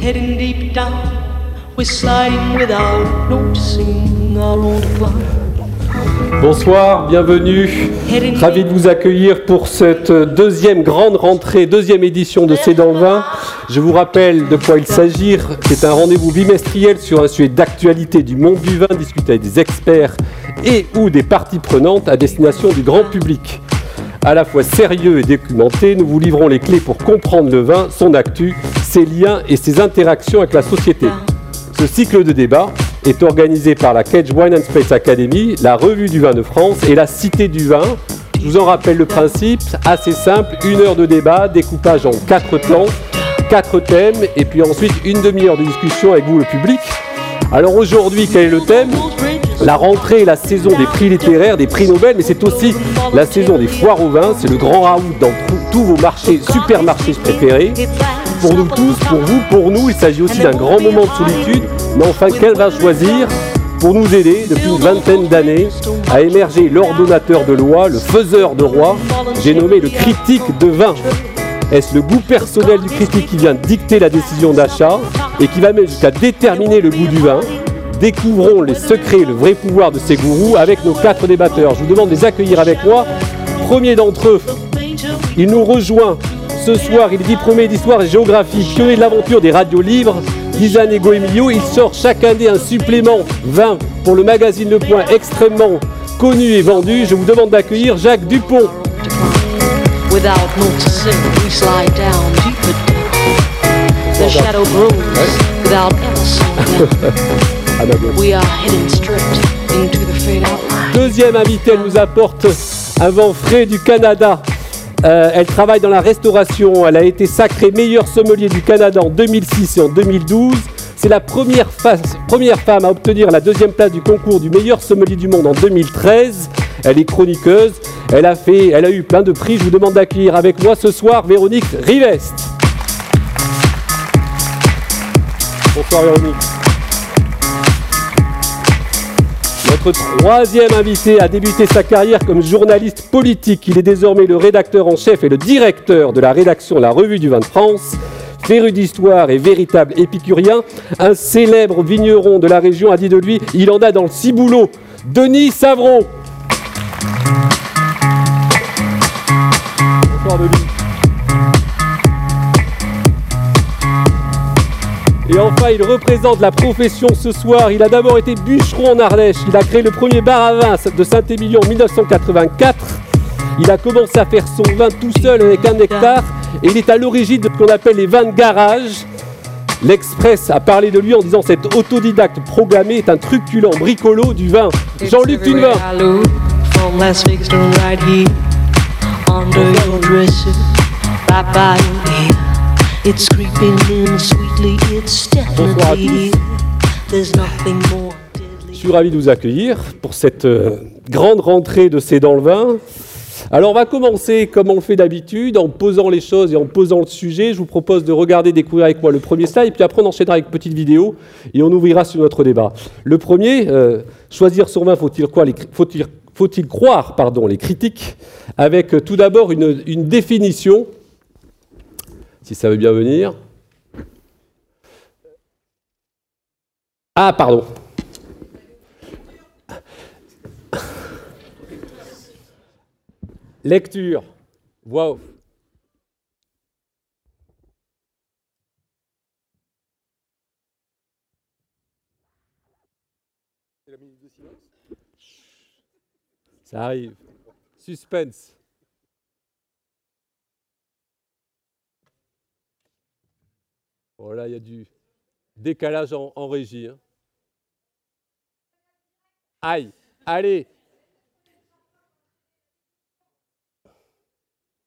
heading deep down. We're sliding without noticing our own decline. Bonsoir, bienvenue. Ravi de vous accueillir pour cette deuxième grande rentrée, deuxième édition de C'est dans le vin. Je vous rappelle de quoi il s'agit. C'est un rendez-vous bimestriel sur un sujet d'actualité du monde du vin, discuté avec des experts et ou des parties prenantes à destination du grand public. À la fois sérieux et documenté, nous vous livrons les clés pour comprendre le vin, son actu, ses liens et ses interactions avec la société. Ce cycle de débat est organisé par la Cage Wine and Space Academy, la Revue du vin de France et la Cité du vin. Je vous en rappelle le principe, assez simple, une heure de débat, découpage en quatre plans, quatre thèmes, et puis ensuite une demi-heure de discussion avec vous le public. Alors aujourd'hui, quel est le thème? La rentrée et la saison des prix littéraires, des prix Nobel, mais c'est aussi la saison des foires au vin, c'est le grand raout dans tous vos marchés, supermarchés préférés. Pour nous tous, pour vous, pour nous, il s'agit aussi d'un grand moment de solitude, mais enfin, quel va choisir pour nous aider depuis une vingtaine d'années à émerger l'ordonnateur de loi, le faiseur de roi, j'ai nommé le critique de vin? Est-ce le goût personnel du critique qui vient dicter la décision d'achat et qui va même jusqu'à déterminer le goût du vin? Découvrons les secrets et le vrai pouvoir de ces gourous avec nos quatre débatteurs. Je vous demande de les accueillir avec moi. Premier d'entre eux, il nous rejoint ce soir. Il est diplômé d'histoire et géographie, pionnier de l'aventure des radios libres. Lisanne Ego Emilio, il sort chaque année un supplément 20 pour le magazine Le Point extrêmement connu et vendu. Je vous demande d'accueillir Jacques Dupont. Deuxième invité, elle nous apporte un vent frais du Canada. Euh, elle travaille dans la restauration. Elle a été sacrée meilleure sommelier du Canada en 2006 et en 2012. C'est la première, première, femme à obtenir la deuxième place du concours du meilleur sommelier du monde en 2013. Elle est chroniqueuse. Elle a, fait, elle a eu plein de prix. Je vous demande d'accueillir avec moi ce soir Véronique Rivest. Bonsoir Véronique. Notre troisième invité a débuté sa carrière comme journaliste politique. Il est désormais le rédacteur en chef et le directeur de la rédaction La Revue du Vin de France. Féru d'histoire et véritable épicurien, un célèbre vigneron de la région a dit de lui il en a dans le ciboulot. Denis Savron. Bonsoir Denis. Et enfin, il représente la profession ce soir. Il a d'abord été bûcheron en Ardèche. Il a créé le premier bar à vin de Saint-Émilion en 1984. Il a commencé à faire son vin tout seul avec un hectare. Et il est à l'origine de ce qu'on appelle les vins de garage. L'Express a parlé de lui en disant cet autodidacte programmé est un truculent bricolo du vin. Jean-Luc Tunevin. It's creeping in sweetly, it's definitely There's nothing more. Je suis ravi de vous accueillir pour cette euh, grande rentrée de C'est dans le vin. Alors on va commencer comme on le fait d'habitude, en posant les choses et en posant le sujet. Je vous propose de regarder, découvrir avec moi le premier slide, puis après on enchaînera avec une petite vidéo et on ouvrira sur notre débat. Le premier, euh, choisir son vin, faut-il quoi Faut-il faut croire pardon, les critiques? Avec euh, tout d'abord une, une définition si ça veut bien venir. Ah, pardon. Lecture. Off. Ça arrive. Suspense. Voilà, il y a du décalage en, régie. Hein. Aïe, allez.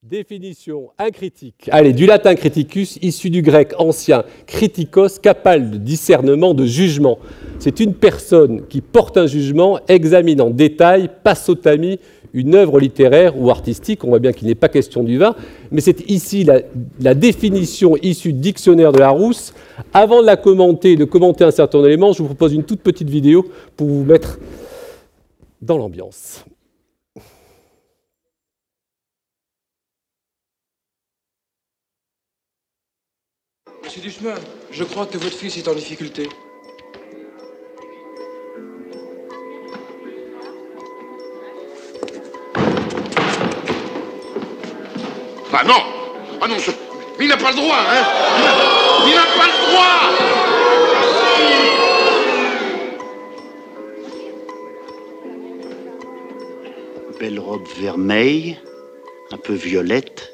Définition, un critique. Allez, du latin criticus, issu du grec ancien critikos, capable de discernement, de jugement. C'est une personne qui porte un jugement, examine en détail, passotamie, une œuvre littéraire ou artistique, on voit bien qu'il n'est pas question du vin, mais c'est ici la, définition issue du dictionnaire de Larousse. Avant de la commenter, de commenter un certain élément, je vous propose une toute petite vidéo pour vous mettre dans l'ambiance. Monsieur Duchemin, je crois que votre fils est en difficulté. Ah non. Ah non, il n'a pas le droit, hein. Il n'a pas le droit. Belle robe vermeille, un peu violette,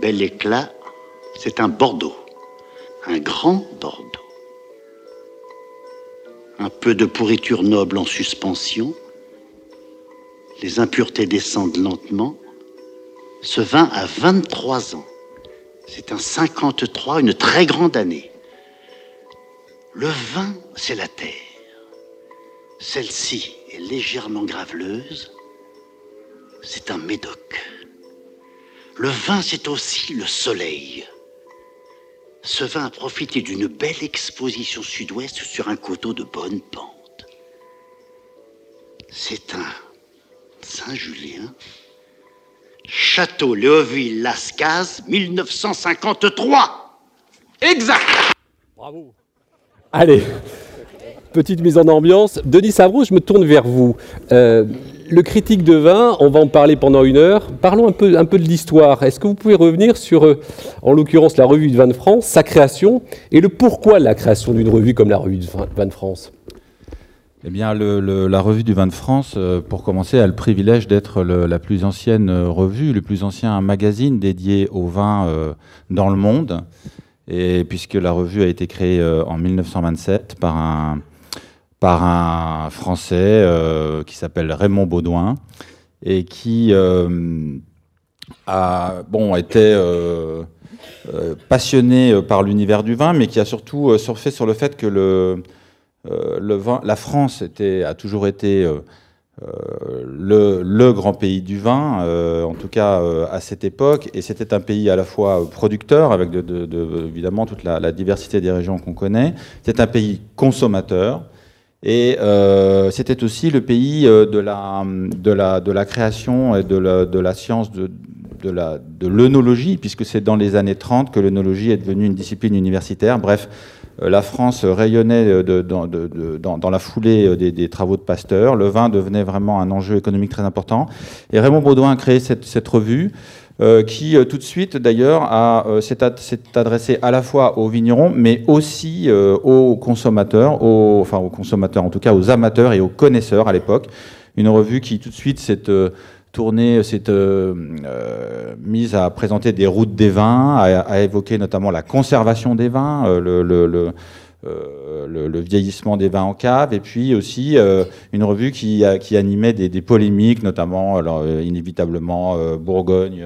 bel éclat, c'est un Bordeaux, un grand Bordeaux. Un peu de pourriture noble en suspension, les impuretés descendent lentement. Ce vin a 23 ans. C'est un 53, une très grande année. Le vin, c'est la terre. Celle-ci est légèrement graveleuse. C'est un médoc. Le vin, c'est aussi le soleil. Ce vin a profité d'une belle exposition sud-ouest sur un coteau de bonne pente. C'est un Saint-Julien, Château Léoville-Lascaz, 1953. Exact. Bravo. Allez, petite mise en ambiance. Denis Savreau, je me tourne vers vous. Euh, le critique de vin, on va en parler pendant une heure. Parlons un peu, un peu de l'histoire. Est-ce que vous pouvez revenir sur, euh, en l'occurrence, la revue de vin de France, sa création, et le pourquoi de la création d'une revue comme la revue de vin de France? Eh bien, la revue du vin de France, euh, pour commencer, a le privilège d'être la plus ancienne euh, revue, le plus ancien magazine dédié au vin dans le monde. Et puisque la revue a été créée en 1927 par un, par un Français euh, qui s'appelle Raymond Baudouin et qui euh, a bon, euh, passionné par l'univers du vin, mais qui a surtout surfé sur le fait que le, vin, la France a toujours été le, le, grand pays du vin, en tout cas à cette époque, et c'était un pays à la fois producteur, avec de, de, évidemment toute la, diversité des régions qu'on connaît, c'était un pays consommateur, et euh, c'était aussi le pays euh, de la, création et de la, science de, de, l'œnologie, puisque c'est dans les années 30 que l'œnologie est devenue une discipline universitaire. Bref, euh, la France rayonnait dans, la foulée des, des, travaux de Pasteur. Le vin devenait vraiment un enjeu économique très important. Et Raymond Baudouin a créé cette, revue euh, qui euh, tout de suite d'ailleurs euh, s'est adressé à la fois aux vignerons, mais aussi aux consommateurs, enfin aux consommateurs en tout cas aux amateurs et aux connaisseurs à l'époque. Une revue qui tout de suite s'est tournée, s'est mise à présenter des routes des vins, à, à, évoquer notamment la conservation des vins, le, le, le euh, le, vieillissement des vins en cave, et puis aussi euh, une revue qui, qui animait des, polémiques, notamment alors, euh, inévitablement Bourgogne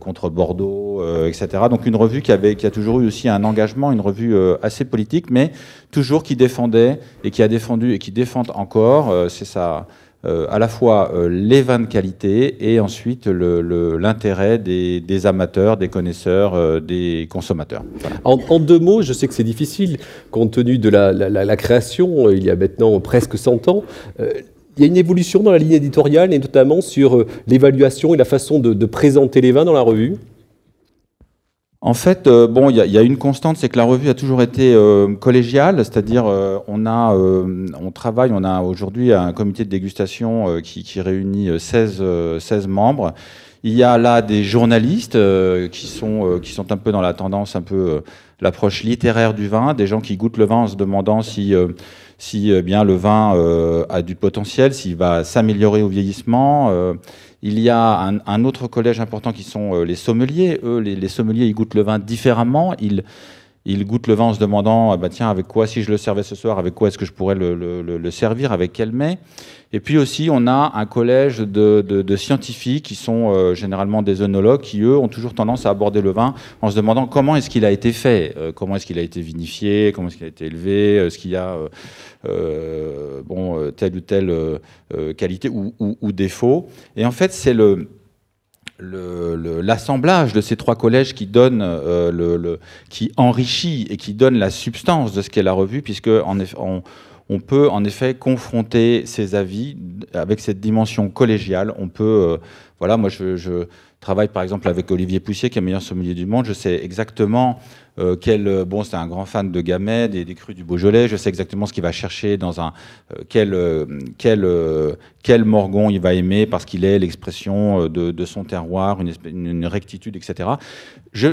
contre Bordeaux, etc. Donc une revue qui, avait, qui a toujours eu aussi un engagement, une revue assez politique, mais toujours qui défendait et qui a défendu et qui défend encore, c'est ça euh, à la fois euh, les vins de qualité et ensuite l'intérêt des, amateurs, des connaisseurs, euh, des consommateurs. En, deux mots, je sais que c'est difficile compte tenu de la, création, il y a maintenant presque 100 ans. il y a une évolution dans la ligne éditoriale et notamment sur l'évaluation et la façon de présenter les vins dans la revue en fait, euh, bon, il y, a une constante, c'est que la revue a toujours été euh, collégiale, c'est-à-dire euh, on a, on travaille, on a aujourd'hui un comité de dégustation qui, réunit 16, 16 membres. Il y a là des journalistes qui sont qui sont un peu dans la tendance, un peu l'approche littéraire du vin, des gens qui goûtent le vin en se demandant si si bien le vin a du potentiel, s'il va s'améliorer au vieillissement. Il y a un, autre collège important qui sont euh, les sommeliers. Eux, les, sommeliers, ils goûtent le vin différemment. Ils goûtent le vin en se demandant, ah bah tiens, avec quoi, si je le servais ce soir, avec quoi est-ce que je pourrais le, servir, avec quel mets Et puis aussi, on a un collège de, scientifiques qui sont euh, généralement des œnologues, qui eux ont toujours tendance à aborder le vin en se demandant comment est-ce qu'il a été fait, euh, comment est-ce qu'il a été vinifié, comment est-ce qu'il a été élevé, est-ce qu'il y a bon, telle ou telle qualité ou, ou défaut. Et en fait, c'est le l'assemblage de ces trois collèges qui donne euh, le, qui enrichit et qui donne la substance de ce qu'est la revue, puisque on, peut en effet confronter ces avis avec cette dimension collégiale. On peut, voilà, moi je, travaille par exemple avec Olivier Poussier, qui est le meilleur sommelier du monde. Je sais exactement euh, quel, euh, bon, c'est un grand fan de Gamay, des, des crus du Beaujolais. Je sais exactement ce qu'il va chercher dans un euh, quel quel quel morgon il va aimer parce qu'il est l'expression de, son terroir, une, une rectitude, etc. Je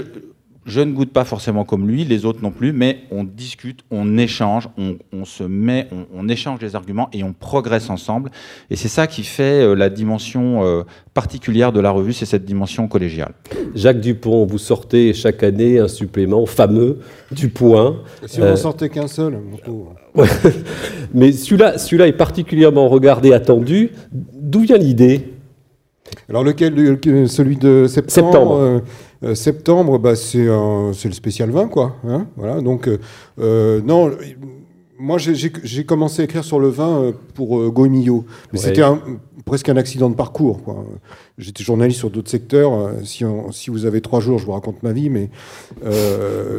je ne goûte pas forcément comme lui, les autres non plus, mais on discute, on échange, on, se met, on, échange les arguments et on progresse ensemble. Et c'est ça qui fait euh, la dimension euh, particulière de la revue, c'est cette dimension collégiale. Jacques Dupont, vous sortez chaque année un supplément fameux du point. Si on n'en euh, sortait qu'un seul. mais celui-là celui est particulièrement regardé, attendu. D'où vient l'idée? Alors lequel, celui de septembre, septembre. Euh, septembre, bah, c'est le spécial vin, quoi. Hein, voilà. Donc, euh, euh, non, moi, j'ai commencé à écrire sur le vin pour euh, mais c'était presque un accident de parcours. J'étais journaliste sur d'autres secteurs. Si, si, vous avez trois jours, je vous raconte ma vie, mais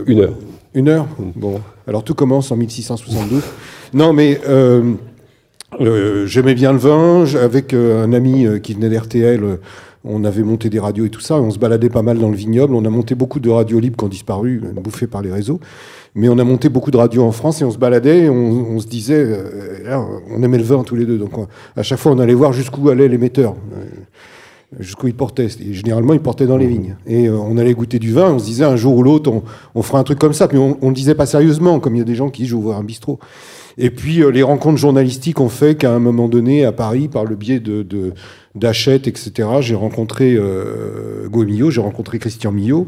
une heure. Une heure. Bon, alors tout commence en 1672. non, mais j'aimais bien le vin. Avec un ami qui venait d'RTL, on avait monté des radios et tout ça, on se baladait pas mal dans le vignoble. On a monté beaucoup de radios libres qui ont disparu, bouffées par les réseaux. Mais on a monté beaucoup de radios en France et on se baladait, on, se disait, euh, on aimait le vin tous les deux. Donc à chaque fois, on allait voir jusqu'où allait l'émetteur, euh, jusqu'où il portait. Et généralement, il portait dans les vignes. Et euh, on allait goûter du vin, on se disait un jour ou l'autre, on, fera un truc comme ça. Puis on ne disait pas sérieusement, comme il y a des gens qui vais ouvrir un bistrot. Et puis les rencontres journalistiques ont fait qu'à un moment donné, à Paris, par le biais de d'Achète, etc. J'ai rencontré euh, Millot, j'ai rencontré Christian Millot.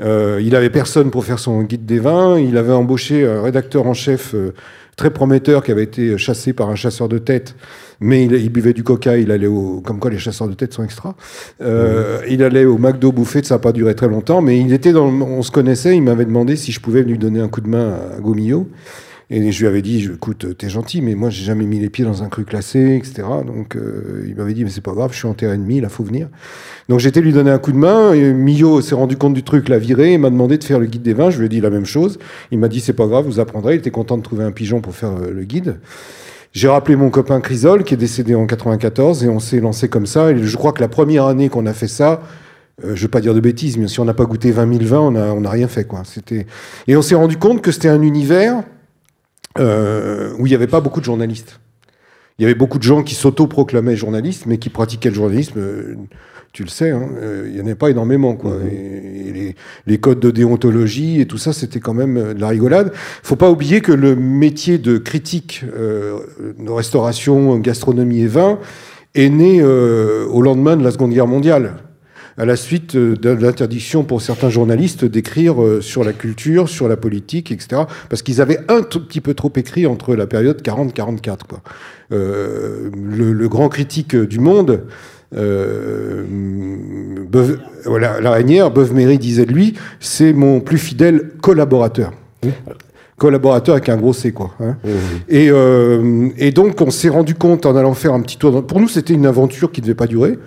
Euh, il avait personne pour faire son guide des vins. Il avait embauché un rédacteur en chef euh, très prometteur qui avait été chassé par un chasseur de tête, mais il, buvait du coca. Il allait au, comme quoi les chasseurs de tête sont extra. Euh, Il allait au McDo bouffer. Ça n'a pas duré très longtemps, mais il était dans. On se connaissait. Il m'avait demandé si je pouvais lui donner un coup de main à Gomillot. Et je lui avais dit, écoute, t'es gentil, mais moi, j'ai jamais mis les pieds dans un cru classé, etc. Donc, euh, il m'avait dit, mais c'est pas grave, je suis en terrain ennemi, là, faut venir. Donc, j'étais lui donner un coup de main. Et Millot s'est rendu compte du truc, l'a viré, et m'a demandé de faire le guide des vins. Je lui ai dit la même chose. Il m'a dit, c'est pas grave, vous apprendrez. Il était content de trouver un pigeon pour faire euh, le guide. J'ai rappelé mon copain Chrysol, qui est décédé en 94, et on s'est lancé comme ça. Et je crois que la première année qu'on a fait ça, euh, je veux pas dire de bêtises, mais si on n'a pas goûté 20 000 vins, on n'a on a rien fait. Quoi. Et on s'est rendu compte que c'était un univers euh, où il n'y avait pas beaucoup de journalistes. Il y avait beaucoup de gens qui s'auto-proclamaient journalistes, mais qui pratiquaient le journalisme. Euh, tu le sais, hein, euh, il n'y en avait pas énormément. Quoi. Et, les, les, codes de déontologie et tout ça, c'était quand même de la rigolade. faut pas oublier que le métier de critique de restauration, gastronomie et vin est né au lendemain de la Seconde Guerre mondiale à la suite euh, de l'interdiction pour certains journalistes d'écrire euh, sur la culture, sur la politique, etc. Parce qu'ils avaient un tout petit peu trop écrit entre la période 40-44. Euh, le, le, grand critique du monde, euh, voilà, l'araignère, Beuve-Méry disait de lui, c'est mon plus fidèle collaborateur. collaborateur avec un gros C quoi. Hein. Et, euh, et, donc on s'est rendu compte en allant faire un petit tour. Pour nous c'était une aventure qui ne devait pas durer.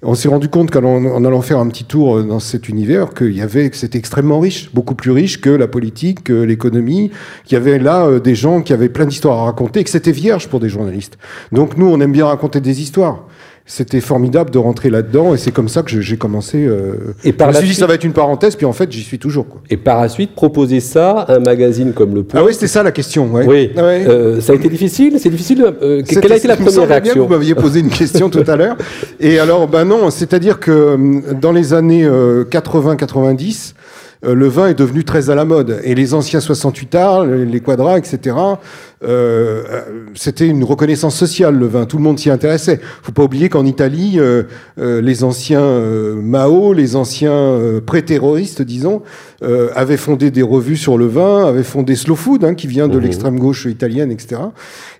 On s'est rendu compte qu'en allant faire un petit tour dans cet univers, qu'il y avait, que c'était extrêmement riche, beaucoup plus riche que la politique, que l'économie, qu'il y avait là euh, des gens qui avaient plein d'histoires à raconter, et que c'était vierge pour des journalistes. Donc nous, on aime bien raconter des histoires c'était formidable de rentrer là-dedans et c'est comme ça que j'ai commencé. Euh, et par je me suis dit ça va être une parenthèse, puis en fait j'y suis toujours. Quoi. Et par la suite proposer ça à un magazine comme Le Point. Ah oui, c'était ça la question. Oui. Ah euh, ça a été difficile. C'est difficile. Euh, quelle a été la première réaction Vous m'aviez posé une question tout à l'heure. Et alors, ben non, c'est-à-dire que dans les années 80-90. Euh, le vin est devenu très à la mode. Et les anciens 68 arts, les quadras, etc., euh, c'était une reconnaissance sociale, le vin. Tout le monde s'y intéressait. faut pas oublier qu'en Italie, euh, les anciens Mao, les anciens pré-terroristes, disons, avaient fondé des revues sur le vin, avaient fondé Slow Food, hein, qui vient de mmh. l'extrême gauche italienne, etc.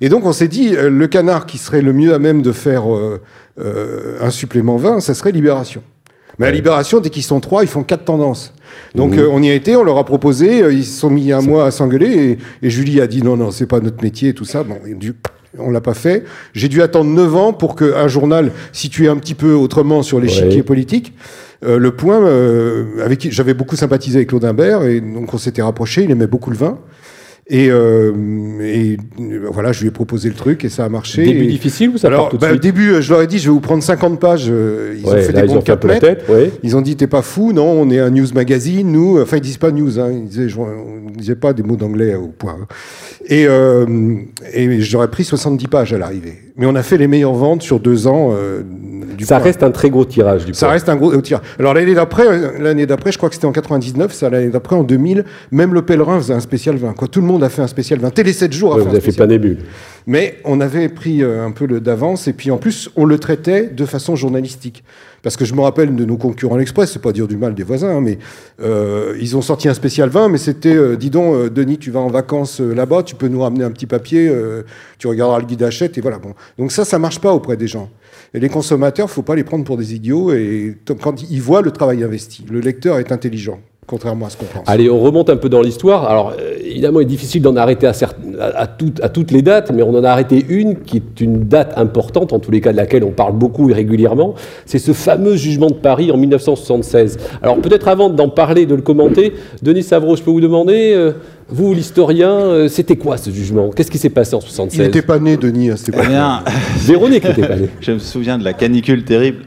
Et donc on s'est dit, le canard qui serait le mieux à même de faire un supplément vin, ça serait Libération. Mais à Libération, dès qu'ils sont trois, ils font quatre tendances. Donc mmh. euh, on y a été, on leur a proposé, euh, ils se sont mis un mois à s'engueuler et, Julie a dit non, non, c'est pas notre métier et tout ça. Bon, on l'a pas fait. J'ai dû attendre neuf ans pour qu'un journal situé un petit peu autrement sur l'échiquier politique, euh, Le Point, avec qui j'avais beaucoup sympathisé avec Claude Imbert et donc on s'était rapproché, il aimait beaucoup le vin. Et, euh, et, euh, voilà, je lui ai proposé le truc et ça a marché. Début et... difficile ou ça Alors, part tout de bah, suite début, euh, je leur ai dit, je vais vous prendre 50 pages. euh, Ils Ouais, ont fait là, des bons ont fait un peu la 4 mètres. tête, ouais. Ils ont dit, t'es pas fou, non, on est un news magazine, nous. Enfin, ils disent pas news, hein, ils disaient, je- on disait pas des mots d'anglais au point. hein. Et, euh, et j'aurais pris 70 pages à l'arrivée. Mais on a fait les meilleures ventes sur deux ans. euh, du Ça point. reste un très gros tirage du Ça point. reste un gros tir. Alors l'année d'après, euh, l'année d'après, je crois que c'était en 99, ça l'année d'après en 2000, même le pèlerin faisait un spécial vin. Quoi, tout le monde a fait un spécial vin. Télé 7 jours a Ouais, fait vous un avez fait spécial plein début. Mais on avait pris euh, un peu d'avance et puis en plus on le traitait de façon journalistique. Parce que je me rappelle de nos concurrents l'Express, c'est pas dire du mal des voisins, hein, mais euh, ils ont sorti un spécial vin, mais c'était, euh, dis donc, Denis, tu vas en vacances là-bas, tu peux nous ramener un petit papier, tu regarderas le guide achète et voilà. Bon. Donc ça, ça marche pas auprès des gens. Et les consommateurs, faut pas les prendre pour des idiots et quand ils voient le travail investi, le lecteur est intelligent, contrairement à ce qu'on pense. Allez, on remonte un peu dans l'histoire. Alors, euh, évidemment, il est difficile d'en arrêter à, certes- à, à toutes, à toutes les dates, mais on en a arrêté une qui est une date importante, en tous les cas de laquelle on parle beaucoup et régulièrement. C'est ce fameux jugement de Paris en 1976. Alors, peut-être avant d'en parler, de le commenter, Denis Savreau, je peux vous demander, euh, vous, l'historien, euh, c'était quoi ce jugement? Qu'est-ce qui s'est passé en Il 76 n'était pas né, Denis, à cette Eh bien, Véronique n'était pas née. je me souviens de la canicule terrible.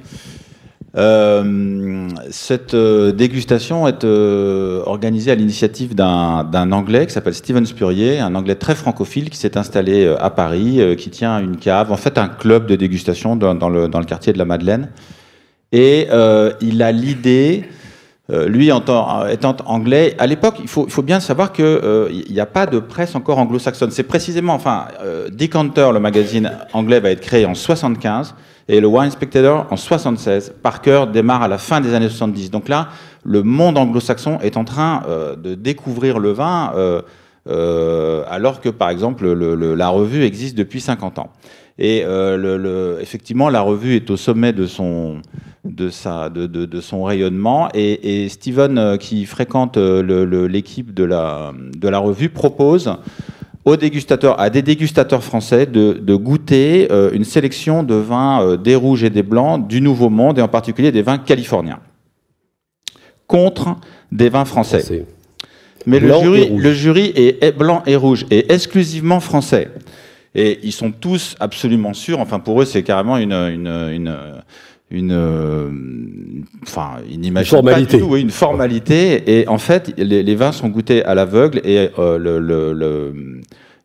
Euh, cette euh, dégustation est euh, organisée à l'initiative d'un Anglais qui s'appelle Steven Spurrier, un Anglais très francophile qui s'est installé euh, à Paris, euh, qui tient une cave, en fait un club de dégustation dans, le, dans le quartier de la Madeleine. Et il a l'idée, euh, lui tant- étant anglais, à l'époque, il faut, bien savoir qu'il n'y a pas de presse encore anglo-saxonne. C'est précisément, enfin, euh, Decanter, le magazine anglais, va être créé en 75 et le Wine Spectator en 76. Parker démarre à la fin des années 70. Donc là, le monde anglo-saxon est en train euh, de découvrir le vin, euh, euh, alors que, par exemple, le- le- la revue existe depuis 50 ans. Et euh, effectivement, la revue est au sommet de son, de sa, de, de- de son rayonnement. Et, et Steven, euh, qui fréquente euh, l'équipe de la, de la revue, propose aux dégustateurs, à des dégustateurs français de, de goûter euh, une sélection de vins euh, des rouges et des blancs du Nouveau Monde, et en particulier des vins californiens, contre des vins français. Français. Mais le Blanc jury, le jury est, est blanc et rouge et exclusivement français. Et ils sont tous absolument sûrs. Enfin, pour eux, c'est carrément une, une, une, une, euh, enfin, n'imaginent Une formalité. pas du tout, oui, une formalité. Et en fait, les, les vins sont goûtés à l'aveugle et euh, le, le- le-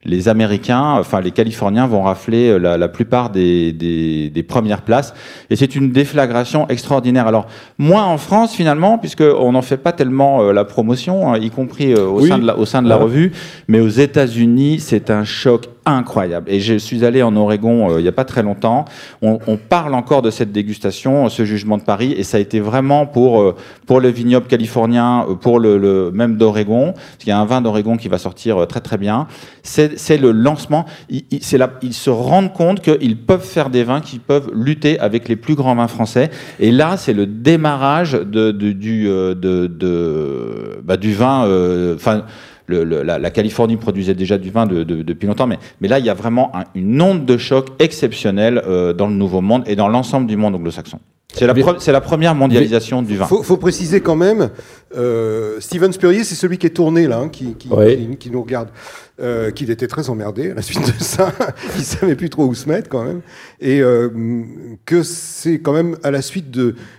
les Américains, enfin les Californiens vont rafler euh, la, la plupart des, des, des premières places. Et c'est une déflagration extraordinaire. Alors, moins en France finalement, puisqu'on n'en fait pas tellement euh, la promotion, hein, y compris euh, au, Oui. sein de la, au sein de la Ouais. revue. Mais aux États-Unis, c'est un choc incroyable. Et je suis allé en Oregon euh, il n'y a pas très longtemps. On, on parle encore de cette dégustation, ce jugement de Paris, et ça a été vraiment pour, euh, pour le vignoble californien, pour le, le- même d'Oregon, parce qu'il y a un vin d'Oregon qui va sortir euh, très très bien. C'est c'est le lancement. Ils, ils- c'est là- ils se rendent compte qu'ils peuvent faire des vins qui peuvent lutter avec les plus grands vins français. Et là, c'est le démarrage de, de- du, euh, de, de- bah, du vin. euh, Enfin, le- le- la, la Californie produisait déjà du vin de- de- depuis longtemps, mais, mais là, il y a vraiment un- une onde de choc exceptionnelle euh, dans le Nouveau Monde et dans l'ensemble du monde anglo-saxon. C'est la, pre- première mondialisation du vin. Faut, faut préciser quand même, euh, Steven Spurrier, c'est celui qui est tourné là, hein, qui, qui, qui- qui nous regarde, euh, qu'il était très emmerdé à la suite de ça, il savait plus trop où se mettre quand même, et euh, que c'est quand même à la suite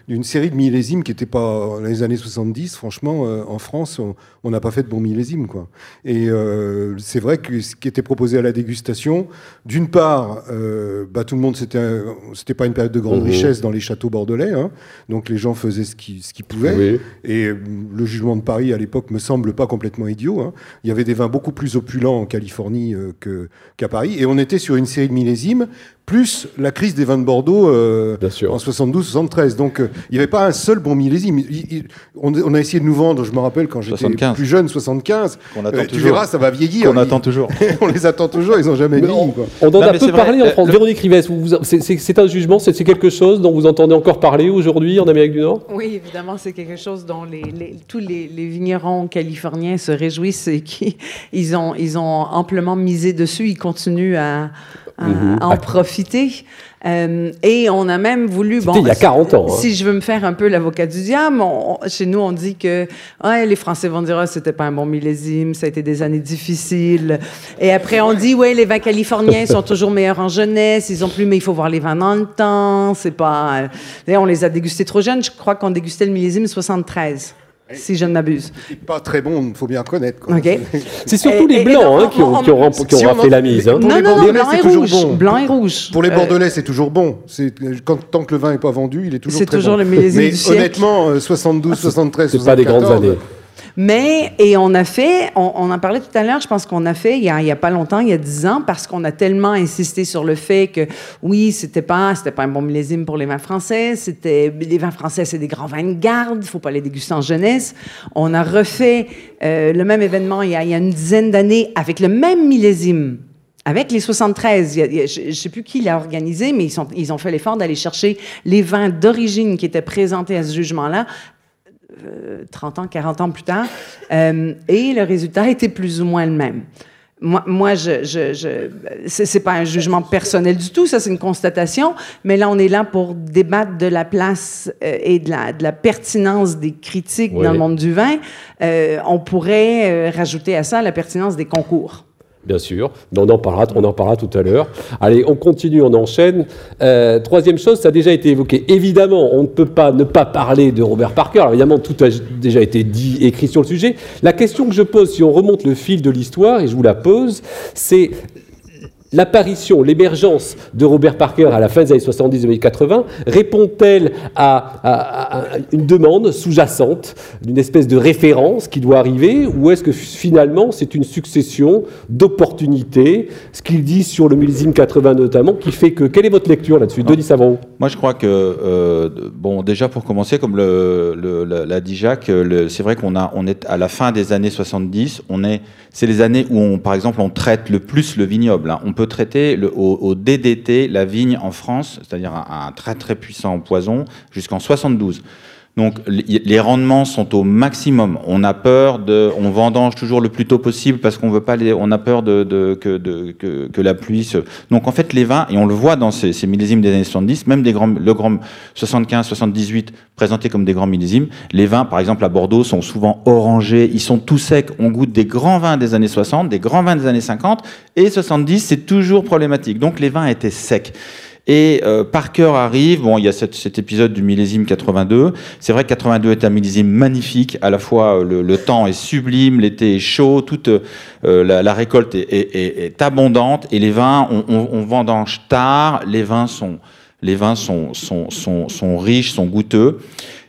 d'une série de millésimes qui n'était pas dans les années 70, franchement, euh, en France, on- n'a pas fait de bons millésimes quoi. Et euh, c'est vrai que ce qui était proposé à la dégustation, d'une part, euh, bah, tout le monde, c'était pas une période de grande Mhm. richesse dans les châteaux bordelais, hein, donc les gens faisaient ce qu'ils pouvaient. Oui. Et le jugement de Paris à l'époque me semble pas complètement idiot. hein. Il y avait des vins beaucoup plus opulents en Californie euh, qu'à Paris. Et on était sur une série de millésimes, plus la crise des vins de Bordeaux euh, Bien sûr. en 72-73. Donc euh, il n'y avait pas un seul bon millésime. Il- il- on, on a essayé de nous vendre, je me rappelle quand j'étais 75. plus jeune, 75. Qu'on attend Euh, tu toujours. verras, ça va vieillir. Ils- attend toujours. on les attend toujours, ils n'ont jamais Mais vieilli. on, on en Non, a peu parlé en France. le- Véronique vous- c'est- un jugement, c'est c'est quelque chose dont vous entendez encore parler aujourd'hui en Amérique du Nord? Oui, évidemment, c'est quelque chose dont les, les- tous les, les vignerons californiens se réjouissent et qui ils ont, ils ont amplement misé dessus. Ils continuent à, à, Mhm. à en profiter. Euh, et on a même voulu. C'était il y a 40 ans, hein. Si je veux me faire un peu l'avocat du diable, on- on- chez nous, on dit que ouais, les Français vont dire ah, c'était pas un bon millésime, ça a été des années difficiles. Et après, on dit ouais, les vins californiens sont toujours meilleurs en jeunesse, ils ont plus, mais il faut voir les vins dans le temps. C'est pas. euh, on les a dégustés trop jeunes. Je crois qu'on dégustait le millésime 73, si je ne m'abuse. C'est pas très bon, il faut bien reconnaître. quoi. OK. C'est surtout Et- les et- et blancs hein, qui ont, on- qui ont rem- qui ont si on raflé en- la mise. hein. Pour non, les non, non, Bordelais, blanc c'est et toujours rouge. bon. Blanc et rouge. Pour les Euh, Bordelais, c'est toujours bon. C'est quand, tant que le vin est pas vendu, il est toujours C'est très toujours bon. le millésime Mais du honnêtement, euh, 72, 73, C'est pas des grandes 74, années. Mais, et on a fait, on, en parlait tout à l'heure, je pense qu'on a fait il y a, pas longtemps, il y a 10 ans, parce qu'on a tellement insisté sur le fait que, oui, c'était pas, c'était pas un bon millésime pour les vins français, c'était, les vins français, c'est des grands vins de garde, il faut pas les déguster en jeunesse. On a refait euh, le même événement il y a, une dizaine d'années avec le même millésime. Avec les 73, il y a- il y a- je ne sais plus qui l'a organisé, mais ils, ont fait l'effort d'aller chercher les vins d'origine qui étaient présentés à ce jugement-là 30 ans, 40 ans plus tard, euh, et le résultat était plus ou moins le même. Moi, moi je, je, je c'est pas un jugement personnel du tout, ça c'est une constatation, mais là on est là pour débattre de la place euh, et de la, de la pertinence des critiques Oui. dans le monde du vin. Euh, on pourrait euh, rajouter à ça la pertinence des concours. Bien sûr, on en parlera, tout à l'heure. Allez, on continue, on enchaîne. Euh, troisième chose, ça a déjà été évoqué. Évidemment, on ne peut pas ne pas parler de Robert Parker. Évidemment, tout a déjà été dit, écrit sur le sujet. La question que je pose, si on remonte le fil de l'histoire, et je vous la pose, c'est L'apparition, l'émergence de Robert Parker à la fin des années 70 et 80 répond-elle à, à- à une demande sous-jacente d'une espèce de référence qui doit arriver ou est-ce que finalement c'est une succession d'opportunités, ce qu'il dit sur le millésime 80 notamment, qui fait que... Quelle est votre lecture là-dessus? Denis Savron Moi, je crois que, euh, bon, déjà pour commencer, comme l'a dit Jacques, euh, c'est vrai qu'on on est à la fin des années 70. On est, c'est les années où, par exemple, on traite le plus le vignoble. hein. On peut traiter au, DDT la vigne en France, c'est-à-dire un très très puissant poison, jusqu'en 72. Donc les rendements sont au maximum. On a peur de, on vendange toujours le plus tôt possible parce qu'on veut pas les, on a peur de, de- que, de- que, que la pluie se. Donc en fait les vins et on le voit dans ces, ces millésimes des années 70, même des grands, le grand 75, 78 présentés comme des grands millésimes, les vins par exemple à Bordeaux sont souvent orangés, ils sont tout secs. On goûte des grands vins des années 60, des grands vins des années 50 et 70, c'est toujours problématique. Donc les vins étaient secs. Et euh, Parker arrive, bon, il y a cet, épisode du millésime 82. C'est vrai que 82 est un millésime magnifique. À la fois, euh, le, le temps est sublime, l'été est chaud, toute euh, la, la récolte est, est- est- abondante et les vins, on, on, on vendange tard. Les vins sont, les vins sont, sont, sont, sont riches, sont goûteux.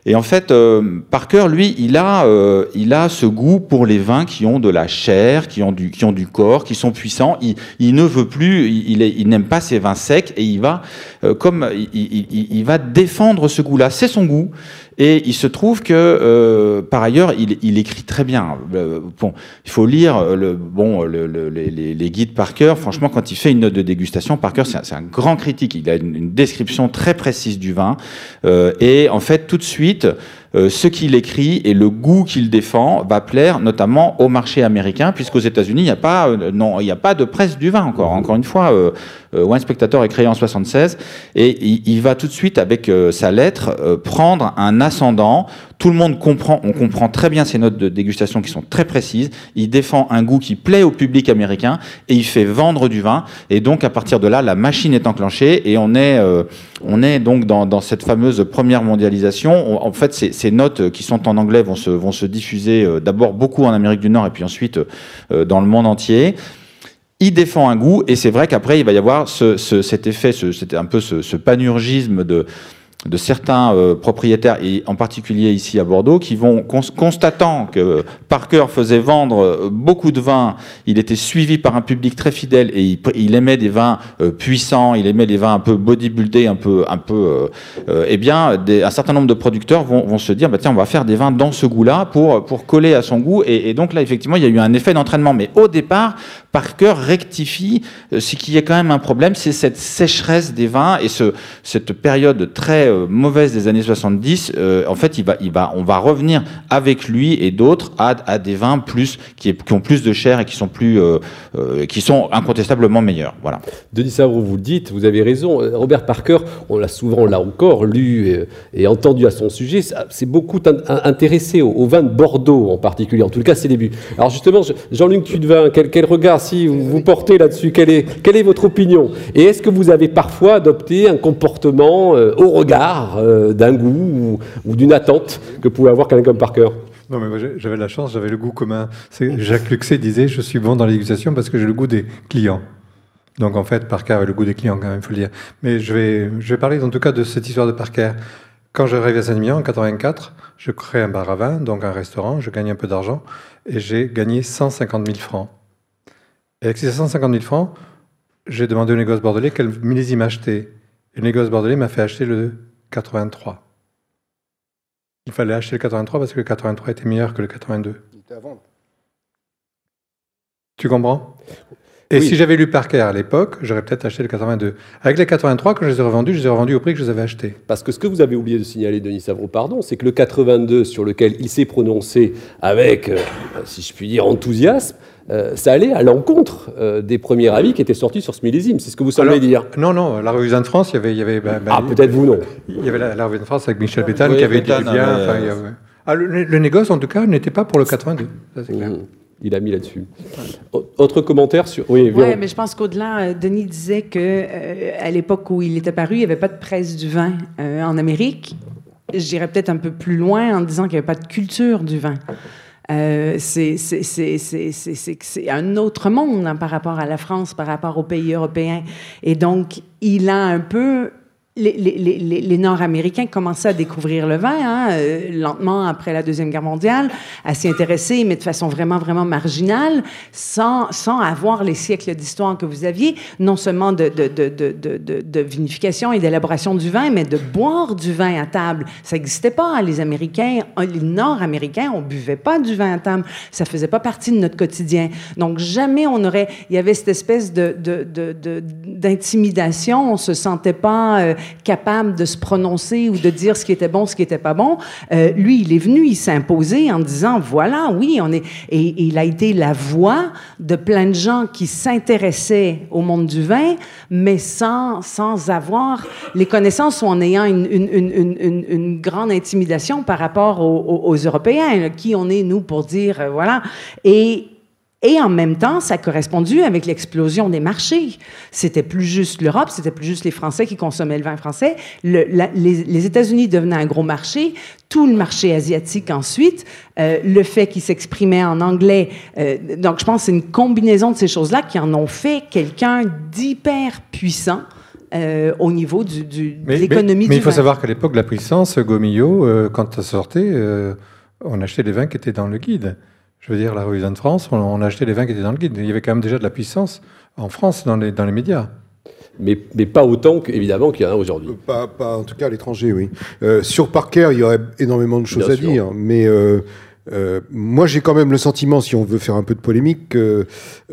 Et en fait, euh, Parker, lui, il a, euh, il a ce goût pour les vins qui ont de la chair, qui ont du, qui ont du corps, qui sont puissants. Il, ne veut plus, il, n'aime pas ces vins secs et il va, euh, comme il va défendre ce goût-là. C'est son goût. Et il se trouve que, euh, par ailleurs, il, il écrit très bien. Euh, bon, il faut lire euh, le, bon, le- le- les, les- guides Parker. Franchement, quand il fait une note de dégustation, Parker, c'est un, un grand critique. Il a une, une description très précise du vin. Euh, et en fait, tout de suite, euh, ce qu'il écrit et le goût qu'il défend va plaire notamment au marché américain, puisqu'aux États-Unis, il n'y a pas, euh, a pas de presse du vin encore. Encore une fois, euh, euh, Wine Spectator est créé en 76 et il, va tout de suite avec euh, sa lettre euh, prendre un ascendant. Tout le monde comprend, on comprend très bien ses notes de dégustation qui sont très précises. Il défend un goût qui plaît au public américain et il fait vendre du vin. Et donc à partir de là, la machine est enclenchée et on est, euh, on est donc dans, dans cette fameuse première mondialisation. On- en fait, ces, ces notes qui sont en anglais vont se, vont se diffuser euh, d'abord beaucoup en Amérique du Nord et puis ensuite euh, dans le monde entier il défend un goût, et c'est vrai qu'après, il va y avoir ce, ce- cet effet, ce, un peu ce panurgisme de, de certains euh, propriétaires, et en particulier ici à Bordeaux, qui vont, cons- constatant que Parker faisait vendre euh, beaucoup de vins, il était suivi par un public très fidèle, et il, aimait des vins euh, puissants, il aimait des vins un peu bodybuildés, un peu, un peu, eh bien, un certain nombre de producteurs vont, se dire, bah, tiens, on va faire des vins dans ce goût-là pour, pour coller à son goût, et donc là, effectivement, il y a eu un effet d'entraînement, mais au départ, Parker rectifie euh, ce qui est quand même un problème, c'est cette sécheresse des vins et ce, cette période très très mauvaise des années 70, en fait, il va, il va, on va revenir avec lui et d'autres à, à, des vins plus qui, qui, ont plus de chair et qui sont plus, qui sont incontestablement meilleurs. Voilà. Denis Savre, vous le dites, vous avez raison. Robert Parker, on l'a souvent là encore lu et, entendu à son sujet. C'est beaucoup intéressé au, vin de Bordeaux en particulier. En tout cas, ses débuts. Alors justement, Jean-Luc Tudevin, quel, quel regard si vous portez là-dessus quelle est, votre opinion? Et est-ce que vous avez parfois adopté un comportement euh, au regard euh, d'un goût ou, d'une attente que pouvait avoir quelqu'un comme Parker? Non, mais moi j'avais la chance, j'avais le goût commun. Jacques Luxet disait Je suis bon dans l'éducation parce que j'ai le goût des clients. Donc en fait, Parker avait le goût des clients quand même, il faut le dire. Mais je vais, je vais parler en tout cas de cette histoire de Parker. Quand j'arrive à Saint-Emilion en 84, je crée un bar à vin, donc un restaurant, je gagne un peu d'argent et j'ai gagné 150 000 francs. Et avec ces 150 000 francs, j'ai demandé au négoce bordelais quel millésime acheter. Et le négoce bordelais m'a fait acheter le 83. Il fallait acheter le 83 parce que le 83 était meilleur que le 82. Il était à vendre. Tu comprends? Et si j'avais lu Parker à l'époque, j'aurais peut-être acheté le 82. Avec les 83, quand je les ai revendus, je les ai revendus au prix que je les avais achetés. Parce que ce que vous avez oublié de signaler, Denis Savreau, pardon, c'est que le 82 sur lequel il s'est prononcé avec, euh, si je puis dire, enthousiasme, euh, ça allait à l'encontre euh, des premiers avis qui étaient sortis sur ce millésime. C'est ce que vous semblez dire. Non, non, la revue de France, il y avait. Il y avait bah, bah, ah, peut-être vous, non. Il y avait la, revue de France avec Michel Béthane qui avait dit bien. ah, le, négoce, en tout cas, n'était pas pour le 82. Ça, c'est clair. Mmh. Il a mis là-dessus. Autre commentaire sur. Oui, ouais, mais je pense qu'au-delà, euh, Denis disait que à l'époque où il était paru, il n'y avait pas de presse du vin en Amérique. J'irais peut-être un peu plus loin en disant qu'il n'y avait pas de culture du vin. Euh, c'est un autre monde hein, par rapport à la France, par rapport aux pays européens. Et donc, il a un peu les, Nord-Américains commençaient à découvrir le vin, hein, euh, lentement après la Deuxième Guerre mondiale, à s'y intéresser, mais de façon vraiment, vraiment marginale, sans, sans avoir les siècles d'histoire que vous aviez, non seulement de, de, de, de vinification et d'élaboration du vin, mais de boire du vin à table. Ça n'existait pas. Les Américains, les Nord-Américains, on buvait pas du vin à table. Ça faisait pas partie de notre quotidien. Donc, jamais on aurait... Il y avait cette espèce d'intimidation. On se sentait pas... Euh, capable de se prononcer ou de dire ce qui était bon, ce qui n'était pas bon. Euh, lui, il est venu, il s'est imposé en disant voilà, oui, on est. Et, il a été la voix de plein de gens qui s'intéressaient au monde du vin, mais sans, sans avoir les connaissances ou en ayant une, une, grande intimidation par rapport aux, aux, Européens. Qui on est, nous, pour dire euh, voilà. Et et en même temps, ça a correspondu avec l'explosion des marchés. C'était plus juste l'Europe, c'était plus juste les Français qui consommaient le vin français. Le, les, États-Unis devenaient un gros marché, tout le marché asiatique ensuite, euh, le fait qu'ils s'exprimaient en anglais. Euh, donc, je pense que c'est une combinaison de ces choses-là qui en ont fait quelqu'un d'hyper puissant. Euh, au niveau du, du de l'économie Mais, mais il faut savoir qu'à l'époque de la puissance, Gomillot, quand ça sortait, on achetait des vins qui étaient dans le guide. Je veux dire, la revue de France, on, a acheté les vins qui étaient dans le guide. Il y avait quand même déjà de la puissance en France dans les, dans les médias. Mais, mais, pas autant évidemment qu'il y en a aujourd'hui. Pas, pas, en tout cas à l'étranger, oui. Euh, sur Parker, il y aurait énormément de choses à dire, mais euh, euh, moi, j'ai quand même le sentiment, si on veut faire un peu de polémique, qu'il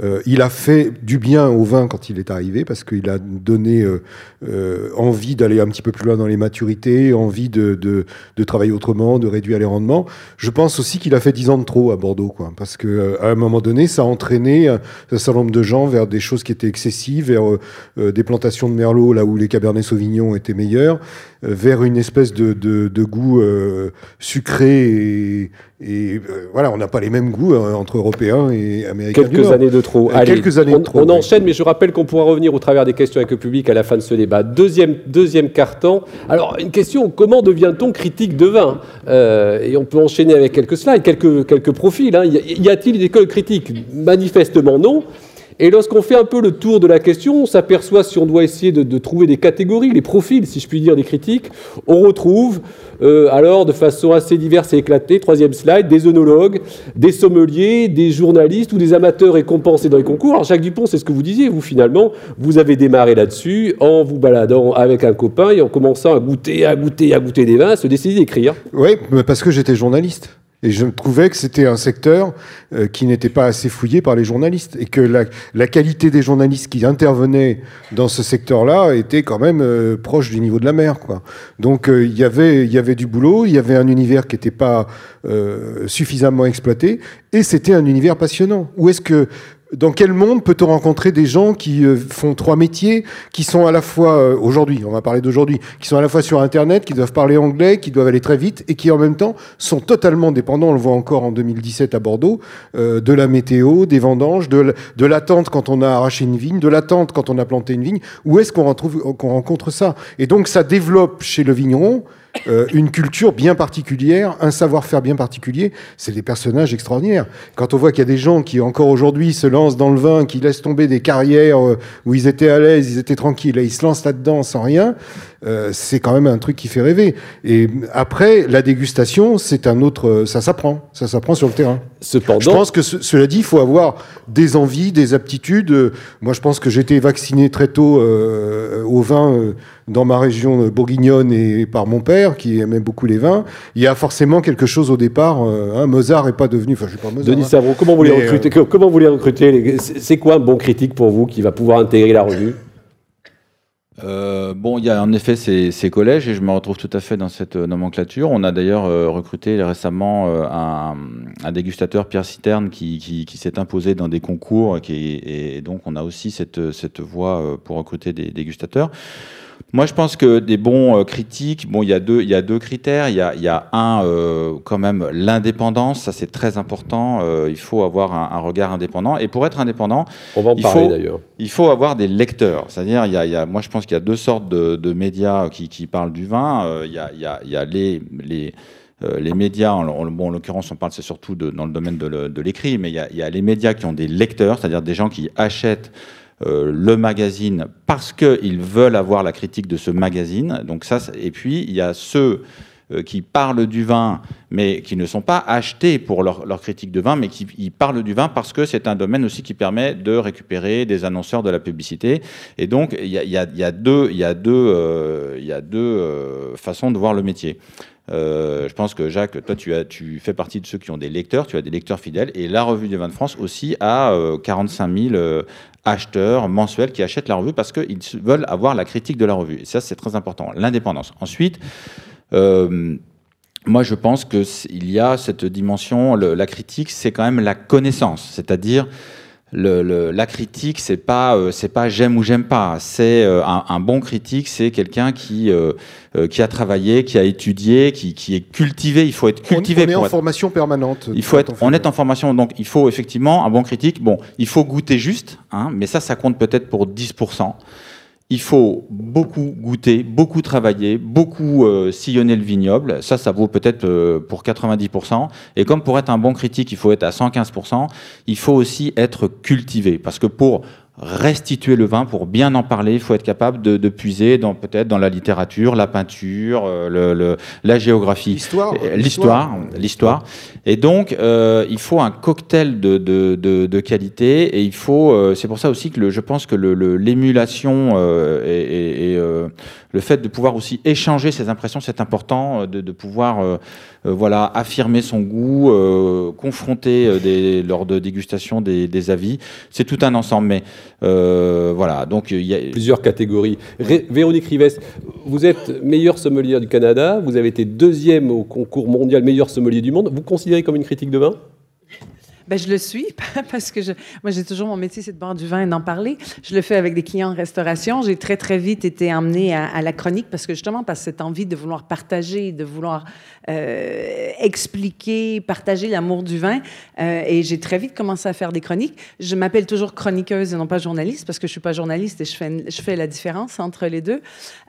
euh, a fait du bien au vin quand il est arrivé, parce qu'il a donné euh, envie d'aller un petit peu plus loin dans les maturités, envie de, de, de, travailler autrement, de réduire les rendements. Je pense aussi qu'il a fait 10 ans de trop à Bordeaux, quoi, parce que à un moment donné, ça a entraîné un, certain nombre de gens vers des choses qui étaient excessives, vers des plantations de merlot là où les cabernets sauvignons étaient meilleurs, vers une espèce de, de, de goût sucré et, et euh, voilà, on n'a pas les mêmes goûts hein, entre Européens et Américains. Quelques années de trop. Euh, quelques années on, de trop. On enchaîne, mais je rappelle qu'on pourra revenir au travers des questions avec le public à la fin de ce débat. Deuxième, deuxième carton. Alors, une question comment devient-on critique de vin? Euh, Et on peut enchaîner avec quelques slides, quelques, quelques profils. Hein. Y a-t-il une école critique Manifestement non. Et lorsqu'on fait un peu le tour de la question, on s'aperçoit, si on doit essayer de, trouver des catégories, les profils, si je puis dire, des critiques, on retrouve euh, alors de façon assez diverse et éclatée, troisième slide, des œnologues, des sommeliers, des journalistes ou des amateurs récompensés dans les concours. Alors Jacques Dupont, c'est ce que vous disiez, vous finalement, vous avez démarré là-dessus en vous baladant avec un copain et en commençant à goûter, à goûter, à goûter des vins, à se décider d'écrire. Oui, parce que j'étais journaliste. Et je trouvais que c'était un secteur euh, qui n'était pas assez fouillé par les journalistes et que la, qualité des journalistes qui intervenaient dans ce secteur-là était quand même euh, proche du niveau de la mer. Quoi. Donc euh, il y avait du boulot, il y avait un univers qui n'était pas suffisamment exploité et c'était un univers passionnant. Où est-ce que dans quel monde peut-on rencontrer des gens qui euh, font trois métiers, qui sont à la fois, euh, aujourd'hui, on va parler d'aujourd'hui, qui sont à la fois sur Internet, qui doivent parler anglais, qui doivent aller très vite, et qui en même temps sont totalement dépendants, on le voit encore en 2017 à Bordeaux, euh, de la météo, des vendanges, de, l'attente quand on a arraché une vigne, de l'attente quand on a planté une vigne. Où est-ce qu'on qu'on rencontre ça? Et donc ça développe chez le vigneron euh, une culture bien particulière, un savoir-faire bien particulier. C'est des personnages extraordinaires. Quand on voit qu'il y a des gens qui, encore aujourd'hui, se lancent dans le vin, qui laissent tomber des carrières euh, où ils étaient à l'aise, ils étaient tranquilles, et ils se lancent là-dedans sans rien, euh, c'est quand même un truc qui fait rêver. Et après, la dégustation, c'est un autre. Ça s'apprend. Ça s'apprend sur le terrain. Cependant. Je pense que cela dit, il faut avoir des envies, des aptitudes. Moi, je pense que été vacciné très tôt au vin dans ma région bourguignonne et par mon père, qui aimait beaucoup les vins, il y a forcément quelque chose au départ. Euh, hein, Mozart n'est pas devenu. Enfin, je suis pas Mozart. Denis hein. Savron, comment vous les recrutez Comment vous les recrutez C'est quoi un bon critique pour vous qui va pouvoir intégrer la revue? Euh, bon, il y a en effet ces, ces, collèges et je me retrouve tout à fait dans cette nomenclature. On a d'ailleurs euh, recruté récemment un, dégustateur, Pierre Citerne, qui, s'est imposé dans des concours et donc on a aussi cette, cette voie pour recruter des dégustateurs. Moi, je pense que des bons euh, critiques, bon, il y a deux, il y a deux critères. Il y a, il y a un, euh, quand même, l'indépendance. Ça, c'est très important. Euh, il faut avoir un, un, regard indépendant. Et pour être indépendant, on va en parler d'ailleurs. Il faut avoir des lecteurs. C'est-à-dire, il y a, il y a, moi, je pense qu'il y a deux sortes de, de médias qui, qui, parlent du vin. il, y a, il y les, médias, en, bon, en l'occurrence, on parle c'est surtout de, dans le domaine de, l'écrit, mais il y, a, il y, a, les médias qui ont des lecteurs, c'est-à-dire des gens qui achètent euh, le magazine parce qu'ils veulent avoir la critique de ce magazine. Donc ça, et puis il y a ceux euh, qui parlent du vin, mais qui ne sont pas achetés pour leur, critique de vin, mais qui parlent du vin parce que c'est un domaine aussi qui permet de récupérer des annonceurs de la publicité. Et donc, il y a deux euh, façons de voir le métier. Euh, je pense que Jacques, toi, tu, fais partie de ceux qui ont des lecteurs, tu as des lecteurs fidèles, et la revue du vin de France aussi a euh, 45 000 euh, acheteurs mensuels qui achètent la revue parce qu'ils veulent avoir la critique de la revue. Et ça, c'est très important, l'indépendance. Ensuite, euh, moi, je pense qu'il y a cette dimension, la critique, c'est quand même la connaissance, c'est-à-dire le, le, la critique, c'est pas euh, c'est pas j'aime ou j'aime pas. C'est euh, un, un, bon critique, c'est quelqu'un qui euh, qui a travaillé, qui a étudié, qui, qui, est cultivé. Il faut être cultivé. On, on est en être... formation permanente. Il faut être, on est en formation, donc il faut effectivement un bon critique. Bon, il faut goûter juste, hein, mais ça, ça compte peut-être pour 10% il faut beaucoup goûter, beaucoup travailler, beaucoup euh, sillonner le vignoble. Ça, ça vaut peut-être euh, pour 90%. Et comme pour être un bon critique, il faut être à 115%, il faut aussi être cultivé. Parce que pour restituer le vin, pour bien en parler, il faut être capable de, de puiser dans peut-être dans la littérature, la peinture, euh, le, le, la géographie, l'histoire, l'histoire, l'histoire. Et donc, euh, il faut un cocktail de, de, de, de qualité, et il faut. Euh, c'est pour ça aussi que le, je pense que l'émulation euh, et, et, et euh, le fait de pouvoir aussi échanger ses impressions, c'est important, de, de pouvoir euh, voilà affirmer son goût, confronter des, lors de dégustation des, des avis. C'est tout un ensemble, mais voilà, donc il y a plusieurs catégories. Ré Véronique Rives, vous êtes meilleur sommelier du Canada, vous avez été deuxième au concours mondial meilleur sommelier du monde. Vous considérez comme une critique de vin? Ben, je le suis parce que je, moi, j'ai toujours mon métier, c'est de boire du vin et d'en parler. Je le fais avec des clients en restauration. J'ai très, très vite été emmenée à, à, la chronique parce que justement, parce cette envie de vouloir partager, de vouloir euh, expliquer, partager l'amour du vin. Euh, et j'ai très vite commencé à faire des chroniques. Je m'appelle toujours chroniqueuse et non pas journaliste parce que je suis pas journaliste et je fais, je fais la différence entre les deux.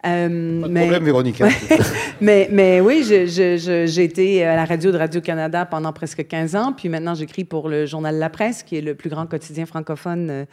Euh, pas de mais, problème, Véronique. Hein. mais, mais oui, j'ai été à la radio de Radio-Canada pendant presque 15 ans. Puis maintenant, j'écris pour pour le journal La Presse, qui est le plus grand quotidien francophone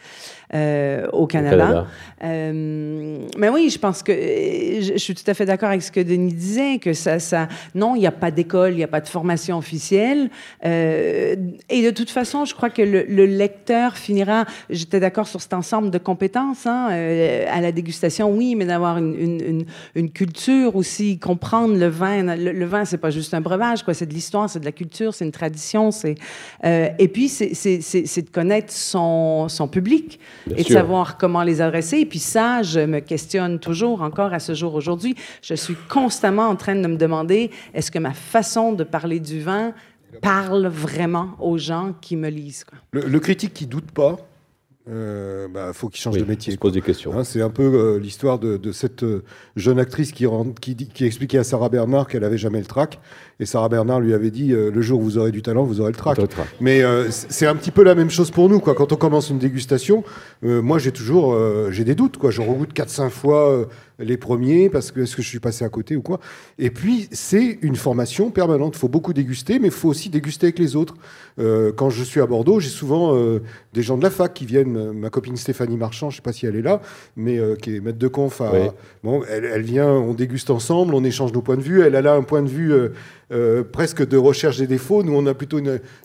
au Canada. mais oui, je pense que je, suis tout à fait d'accord avec ce que Denis disait, que ça, ça non, il n'y a pas d'école, il n'y a pas de formation officielle. et de toute façon, je crois que le, le lecteur finira, j'étais d'accord sur cet ensemble de compétences, hein, à la dégustation, oui, mais d'avoir une, une, une, culture aussi, comprendre le vin. Le, le vin, c'est pas juste un breuvage, quoi. C'est de l'histoire, c'est de la culture, c'est une tradition. C'est euh, et puis c'est de connaître son, son public et de savoir comment les adresser. Et puis ça, je me questionne toujours encore à ce jour aujourd'hui. Je suis constamment en train de me demander est-ce que ma façon de parler du vin parle vraiment aux gens qui me lisent. Quoi. Le, le critique qui doute pas, il euh, bah, faut qu'il change de métier. Se pose des questions. Hein, c'est un peu euh, l'histoire de, de, cette euh, jeune actrice qui, qui, qui, expliquait à Sarah Bernard qu'elle avait jamais le trac. Et Sarah Bernard lui avait dit le jour où vous aurez du talent, vous aurez le trac. Mais c'est un petit peu la même chose pour nous. Quoi. Quand on commence une dégustation, moi j'ai toujours j'ai des doutes. Quoi. Je regoute 4-5 fois les premiers parce que est-ce que je suis passé à côté ou quoi? Et puis c'est une formation permanente. Il faut beaucoup déguster, mais il faut aussi déguster avec les autres. Euh, quand je suis à Bordeaux, j'ai souvent euh, des gens de la fac qui viennent. Ma copine Stéphanie Marchand, je sais pas si elle est là, mais euh, qui est maître de conf. Bon, elle, elle, vient, on déguste ensemble, on échange nos points de vue. Elle a là un point de vue. Presque de recherche des défauts. Nous, on a plutôt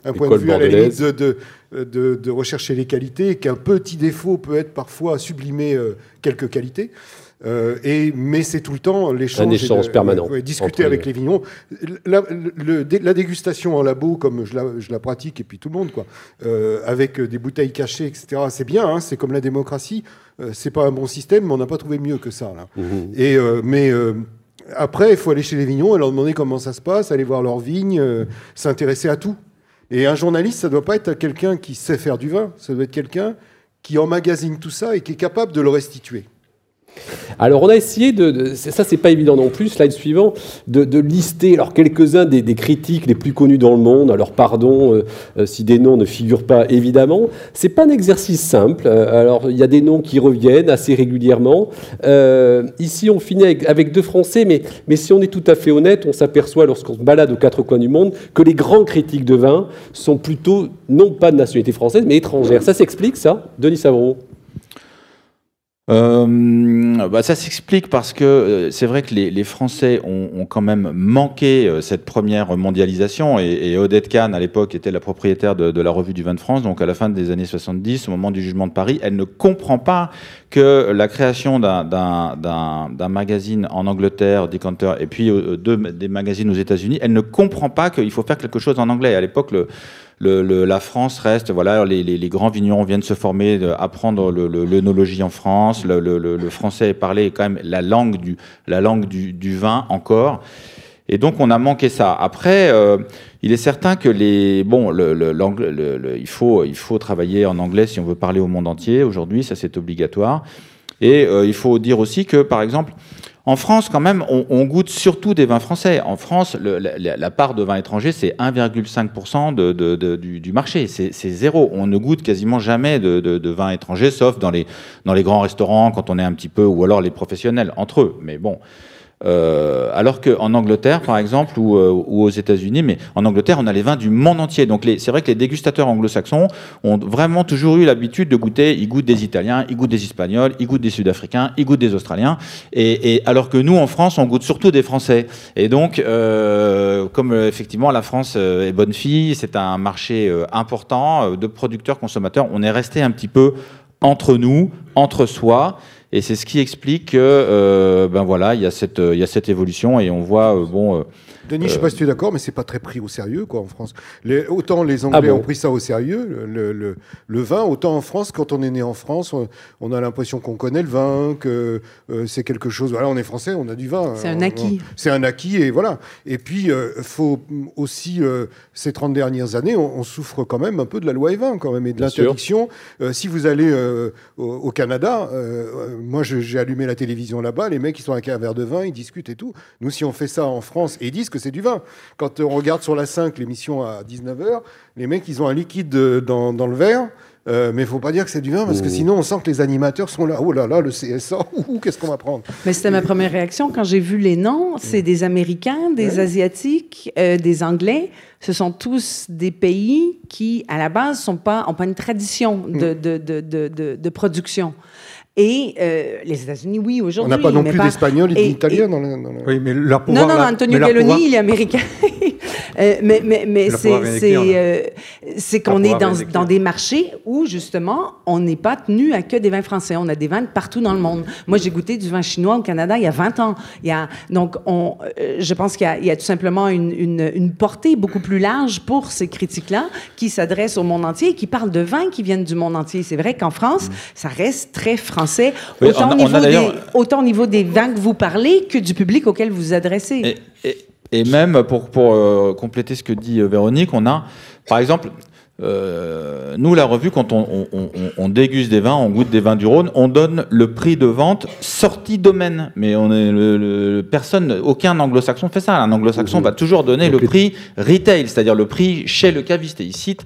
un point de vue à la limite de, de, de, rechercher les qualités, qu'un petit défaut peut être parfois sublimer quelques qualités. Euh, et, mais c'est tout le temps l'échange. Un échange permanent. discuter avec les vignerons. La, la, dégustation en labo, comme je la, je la, pratique, et puis tout le monde, quoi, euh, avec des bouteilles cachées, etc., c'est bien, hein, c'est comme la démocratie. Euh, c'est pas un bon système, mais on n'a pas trouvé mieux que ça. Là. Mmh. Et, euh, mais euh, après, il faut aller chez les vignerons et leur demander comment ça se passe, aller voir leurs vignes, s'intéresser à tout. Et un journaliste, ça ne doit pas être quelqu'un qui sait faire du vin, ça doit être quelqu'un qui emmagasine tout ça et qui est capable de le restituer. Alors on a essayé de, ça c'est pas évident non plus, slide suivant, de, lister quelques-uns des, critiques les plus connus dans le monde. Alors pardon euh, euh, si des noms ne figurent pas évidemment, c'est pas un exercice simple. Euh, alors il y a des noms qui reviennent assez régulièrement. ici on finit avec, deux Français, mais, mais si on est tout à fait honnête, on s'aperçoit lorsqu'on se balade aux quatre coins du monde que les grands critiques de vin sont plutôt non pas de nationalité française mais étrangère. Ça s'explique ça, Denis Savreau euh, bah ça s'explique parce que euh, c'est vrai que les, les Français ont, ont, quand même manqué euh, cette première mondialisation et, et Odette Kahn, à l'époque, était la propriétaire de, de, la revue du vin de France, donc à la fin des années 70, au moment du jugement de Paris, elle ne comprend pas que la création d'un magazine en Angleterre, Decanter, et puis euh, des magazines aux États-Unis, elle ne comprend pas qu'il faut faire quelque chose en anglais. À l'époque, le, le, la France reste, voilà, les, les, les, grands vignerons viennent se former, apprendre l'œnologie en France, le, le, français est parlé quand même la langue du, la langue du, du vin encore. Et donc on a manqué ça. Après, euh, il est certain que les bon, le, le, il faut il faut travailler en anglais si on veut parler au monde entier. Aujourd'hui, ça c'est obligatoire. Et euh, il faut dire aussi que, par exemple, en France, quand même, on, goûte surtout des vins français. En France, la, part de vins étrangers, c'est 1,5% de, du, marché. C'est zéro. On ne goûte quasiment jamais de, vins étrangers, sauf dans les, dans les grands restaurants, quand on est un petit peu, ou alors les professionnels entre eux. Mais bon, euh, alors qu'en Angleterre, par exemple, ou, euh, ou aux États-Unis, mais en Angleterre, on a les vins du monde entier. Donc c'est vrai que les dégustateurs anglo-saxons ont vraiment toujours eu l'habitude de goûter. Ils goûtent des Italiens, ils goûtent des Espagnols, ils goûtent des Sud-Africains, ils goûtent des Australiens. Et, alors que nous, en France, on goûte surtout des Français. Et donc, euh, comme effectivement la France est bonne fille, c'est un marché important de producteurs consommateurs. On est resté un petit peu entre nous, entre soi. Et c'est ce qui explique que, euh, ben voilà, il y a cette, il y a cette évolution et on voit, euh, bon, euh, Denis, je ne sais pas si tu es d'accord, mais c'est pas très pris au sérieux, quoi, en France. Les, autant les Anglais ah ont pris ça au sérieux, le, le, le, vin, autant en France, quand on est né en France, on, a l'impression qu'on connaît le vin, que euh, c'est quelque chose. Voilà, on est français, on a du vin. C'est un acquis. C'est un acquis, et voilà. Et puis, il euh, faut aussi, euh, ces 30 dernières années, on, souffre quand même un peu de la loi E20, quand même, et de l'interdiction. si vous allez au, au, Canada, moi, j'ai allumé la télévision là-bas, les mecs, ils sont avec un verre de vin, ils discutent et tout. Nous, si on fait ça en France, et ils disent que c'est du vin. Quand on regarde sur la 5 l'émission à 19h, les mecs, ils ont un liquide dans, dans le verre. Euh, mais il faut pas dire que c'est du vin parce que sinon on sent que les animateurs sont là. Oh là là, le CSA, qu'est-ce qu'on va prendre? Mais c'était ma première réaction quand j'ai vu les noms. C'est des Américains, des Asiatiques, euh, des Anglais. Ce sont tous des pays qui, à la base, sont pas, ont pas une tradition de, de, de, de, de production. Et euh, les États-Unis, oui, On aujourd'hui. n'a pas non plus d'Espagnols et d'Italiens dans le. dans le- Oui, mais leur Non, pouvoir. non, non, là- Antonio Belloni, pouvoir- il est américain. Euh, mais mais, mais Le c'est euh, qu'on est dans, des marchés où, justement, on n'est pas tenu à que des vins français. On a des vins de partout dans le monde. Moi, j'ai goûté du vin chinois au Canada il y a 20 ans. Il y a, donc, on, euh, je pense qu'il y a, il y a tout simplement une, une, une portée beaucoup plus large pour ces critiques-là qui s'adressent au monde entier et qui parlent de vins qui viennent du monde entier. C'est vrai qu'en France, ça reste très français, Oui, autant, on a- au on a niveau des, d'ailleurs- autant au niveau des vins que vous parlez que du public auquel vous vous adressez. Et, et- et même pour, euh, compléter ce que dit euh, Véronique, on a, par exemple, euh, nous, la revue, quand on, on- on- on déguste des vins, on goûte des vins du Rhône, on donne le prix de vente sortie domaine. Mais on est le, le- personne, aucun anglo-saxon fait ça. Un anglo-saxon va toujours donner Donc le prix retail, c'est-à-dire le prix chez le caviste. Et il cite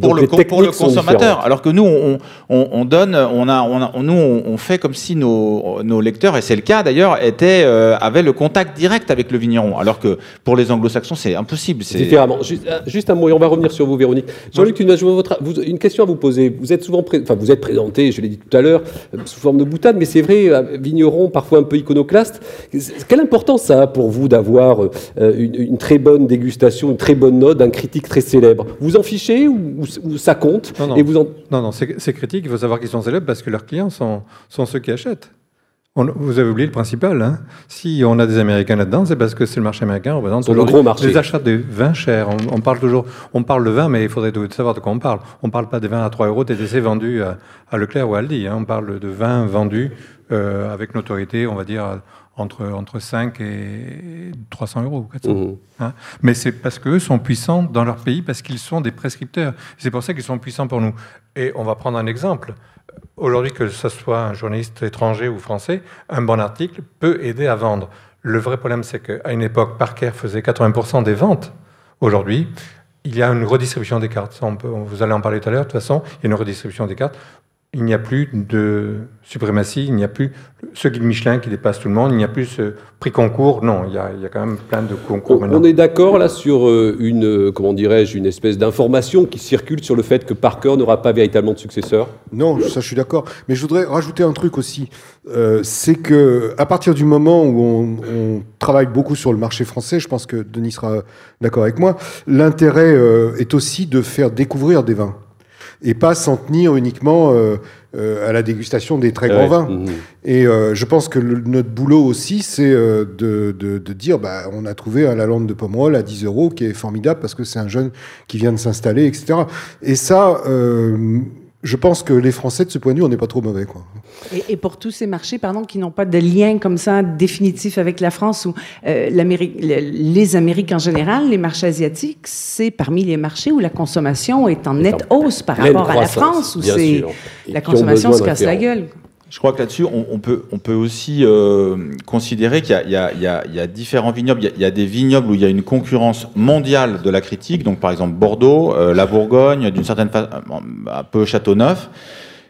pour, Donc le, pour consommateur. Alors que nous, on, on- on donne, on a, nous, on, fait comme si nos, nos lecteurs, et c'est le cas d'ailleurs, étaient, euh, avaient le contact direct avec le vigneron. Alors que pour les anglo-saxons, c'est impossible. C'est Différemment. Juste, euh, juste un mot, et on va revenir sur vous, Véronique. Jean-Luc, une, je veux votre- vous- une question à vous poser. Vous êtes souvent, pré- enfin, vous êtes présenté, je l'ai dit tout à l'heure, euh, sous forme de boutade, mais c'est vrai, euh, vigneron, parfois un peu iconoclaste. Quelle importance ça a pour vous d'avoir euh, une, une très bonne dégustation, une très bonne note d'un critique très célèbre? Vous en fichez ou, ou- ou ça compte? Non, non. Et vous en... Non, non, ces, ces critiques, il faut savoir qu'ils sont célèbres parce que leurs clients sont, sont ceux qui achètent. On- vous avez oublié le principal. Hein. Si on a des Américains là-dedans, c'est parce que c'est le marché américain représente le gros marché. les achats de vins chers. On, on parle toujours, on parle de vin, mais il faudrait savoir de quoi on parle. On ne parle pas des vins à 3 euros TTC vendus à, à Leclerc ou à Aldi. hein. On parle de vins vendus euh, avec notoriété, on va dire entre entre 5 et 300 euros, 400. Mhm. Hein. Mais c'est parce qu'eux sont puissants dans leur pays, parce qu'ils sont des prescripteurs. C'est pour ça qu'ils sont puissants pour nous. Et on va prendre un exemple. Aujourd'hui, que ce soit un journaliste étranger ou français, un bon article peut aider à vendre. Le vrai problème, c'est qu'à une époque, Parker faisait 80% des ventes. Aujourd'hui, il y a une redistribution des cartes. Vous allez en parler tout à l'heure. De toute façon, il y a une redistribution des cartes. Il n'y a plus de suprématie, il n'y a plus ce guide Michelin qui dépasse tout le monde, il n'y a plus ce prix concours. Non, il y a, il y a quand même plein de concours On, maintenant. on est d'accord là sur euh, une, euh, comment dirais-je, une espèce d'information qui circule sur le fait que Parker n'aura pas véritablement de successeur? Non, ça je suis d'accord. Mais je voudrais rajouter un truc aussi. Euh, c'est que à partir du moment où on, on travaille beaucoup sur le marché français, je pense que Denis sera d'accord avec moi, l'intérêt euh, est aussi de faire découvrir des vins et pas s'en tenir uniquement euh, euh, à la dégustation des très grands Ouais. vins. Mhm. Et euh, je pense que le- notre boulot aussi, c'est euh, de, de, de dire, bah, on a trouvé un Lalande de Pomerol à 10 euros qui est formidable parce que c'est un jeune qui vient de s'installer, etc. Et ça, euh, je pense que les Français, de ce point de vue, on n'est pas trop mauvais. Quoi. Et, et pour tous ces marchés, pardon, qui n'ont pas de lien comme ça définitif avec la France ou euh, l'Amérique- les Amériques en général, les marchés asiatiques, c'est parmi les marchés où la consommation est en nette hausse par rapport à la France, où c'est la consommation se casse la gueule. Je crois que là-dessus, on, peut, on peut aussi euh, considérer qu'il y a- différents vignobles. Il y a- des vignobles où il y a une concurrence mondiale de la critique, donc par exemple Bordeaux, euh, la Bourgogne, d'une certaine façon, un peu Châteauneuf.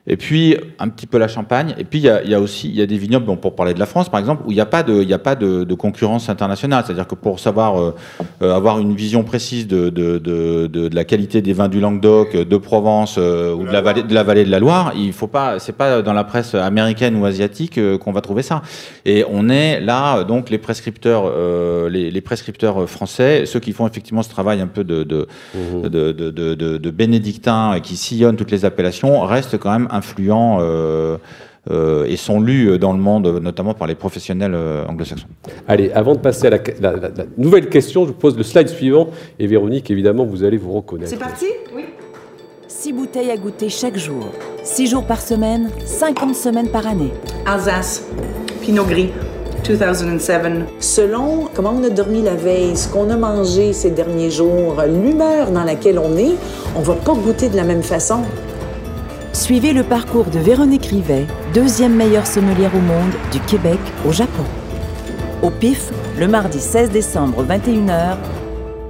Et puis un petit peu la Champagne. Et puis il y a, il y a aussi il y a des vignobles, bon, pour parler de la France par exemple, où il n'y a pas de il y a pas de, de concurrence internationale. C'est-à-dire que pour savoir euh, euh, avoir une vision précise de, de, de, la qualité des vins du Languedoc, de Provence euh, ou de la vallée de la vallée de la Loire, il faut pas c'est pas dans la presse américaine ou asiatique euh, qu'on va trouver ça. Et on est là euh, donc les prescripteurs euh, les, les prescripteurs français, ceux qui font effectivement ce travail un peu de de, de, de, de, de- de bénédictins et qui sillonnent toutes les appellations restent quand même influents. euh, euh, et sont lus dans le monde, notamment par les professionnels euh, anglo-saxons. Allez, avant de passer à la, la- la- la nouvelle question, je vous pose le slide suivant. Et Véronique, évidemment, vous allez vous reconnaître. parti? Oui. 6 bouteilles à goûter chaque jour. 6 jours par semaine, 50 semaines par année. Alsace, Pinot Gris, 2007. Selon comment on a dormi la veille, ce qu'on a mangé ces derniers jours, l'humeur dans laquelle on est, on va pas goûter de la même façon. Suivez le parcours de Véronique Rivet, deuxième meilleure sommelière au monde du Québec au Japon. Au PIF, le mardi 16 décembre 21h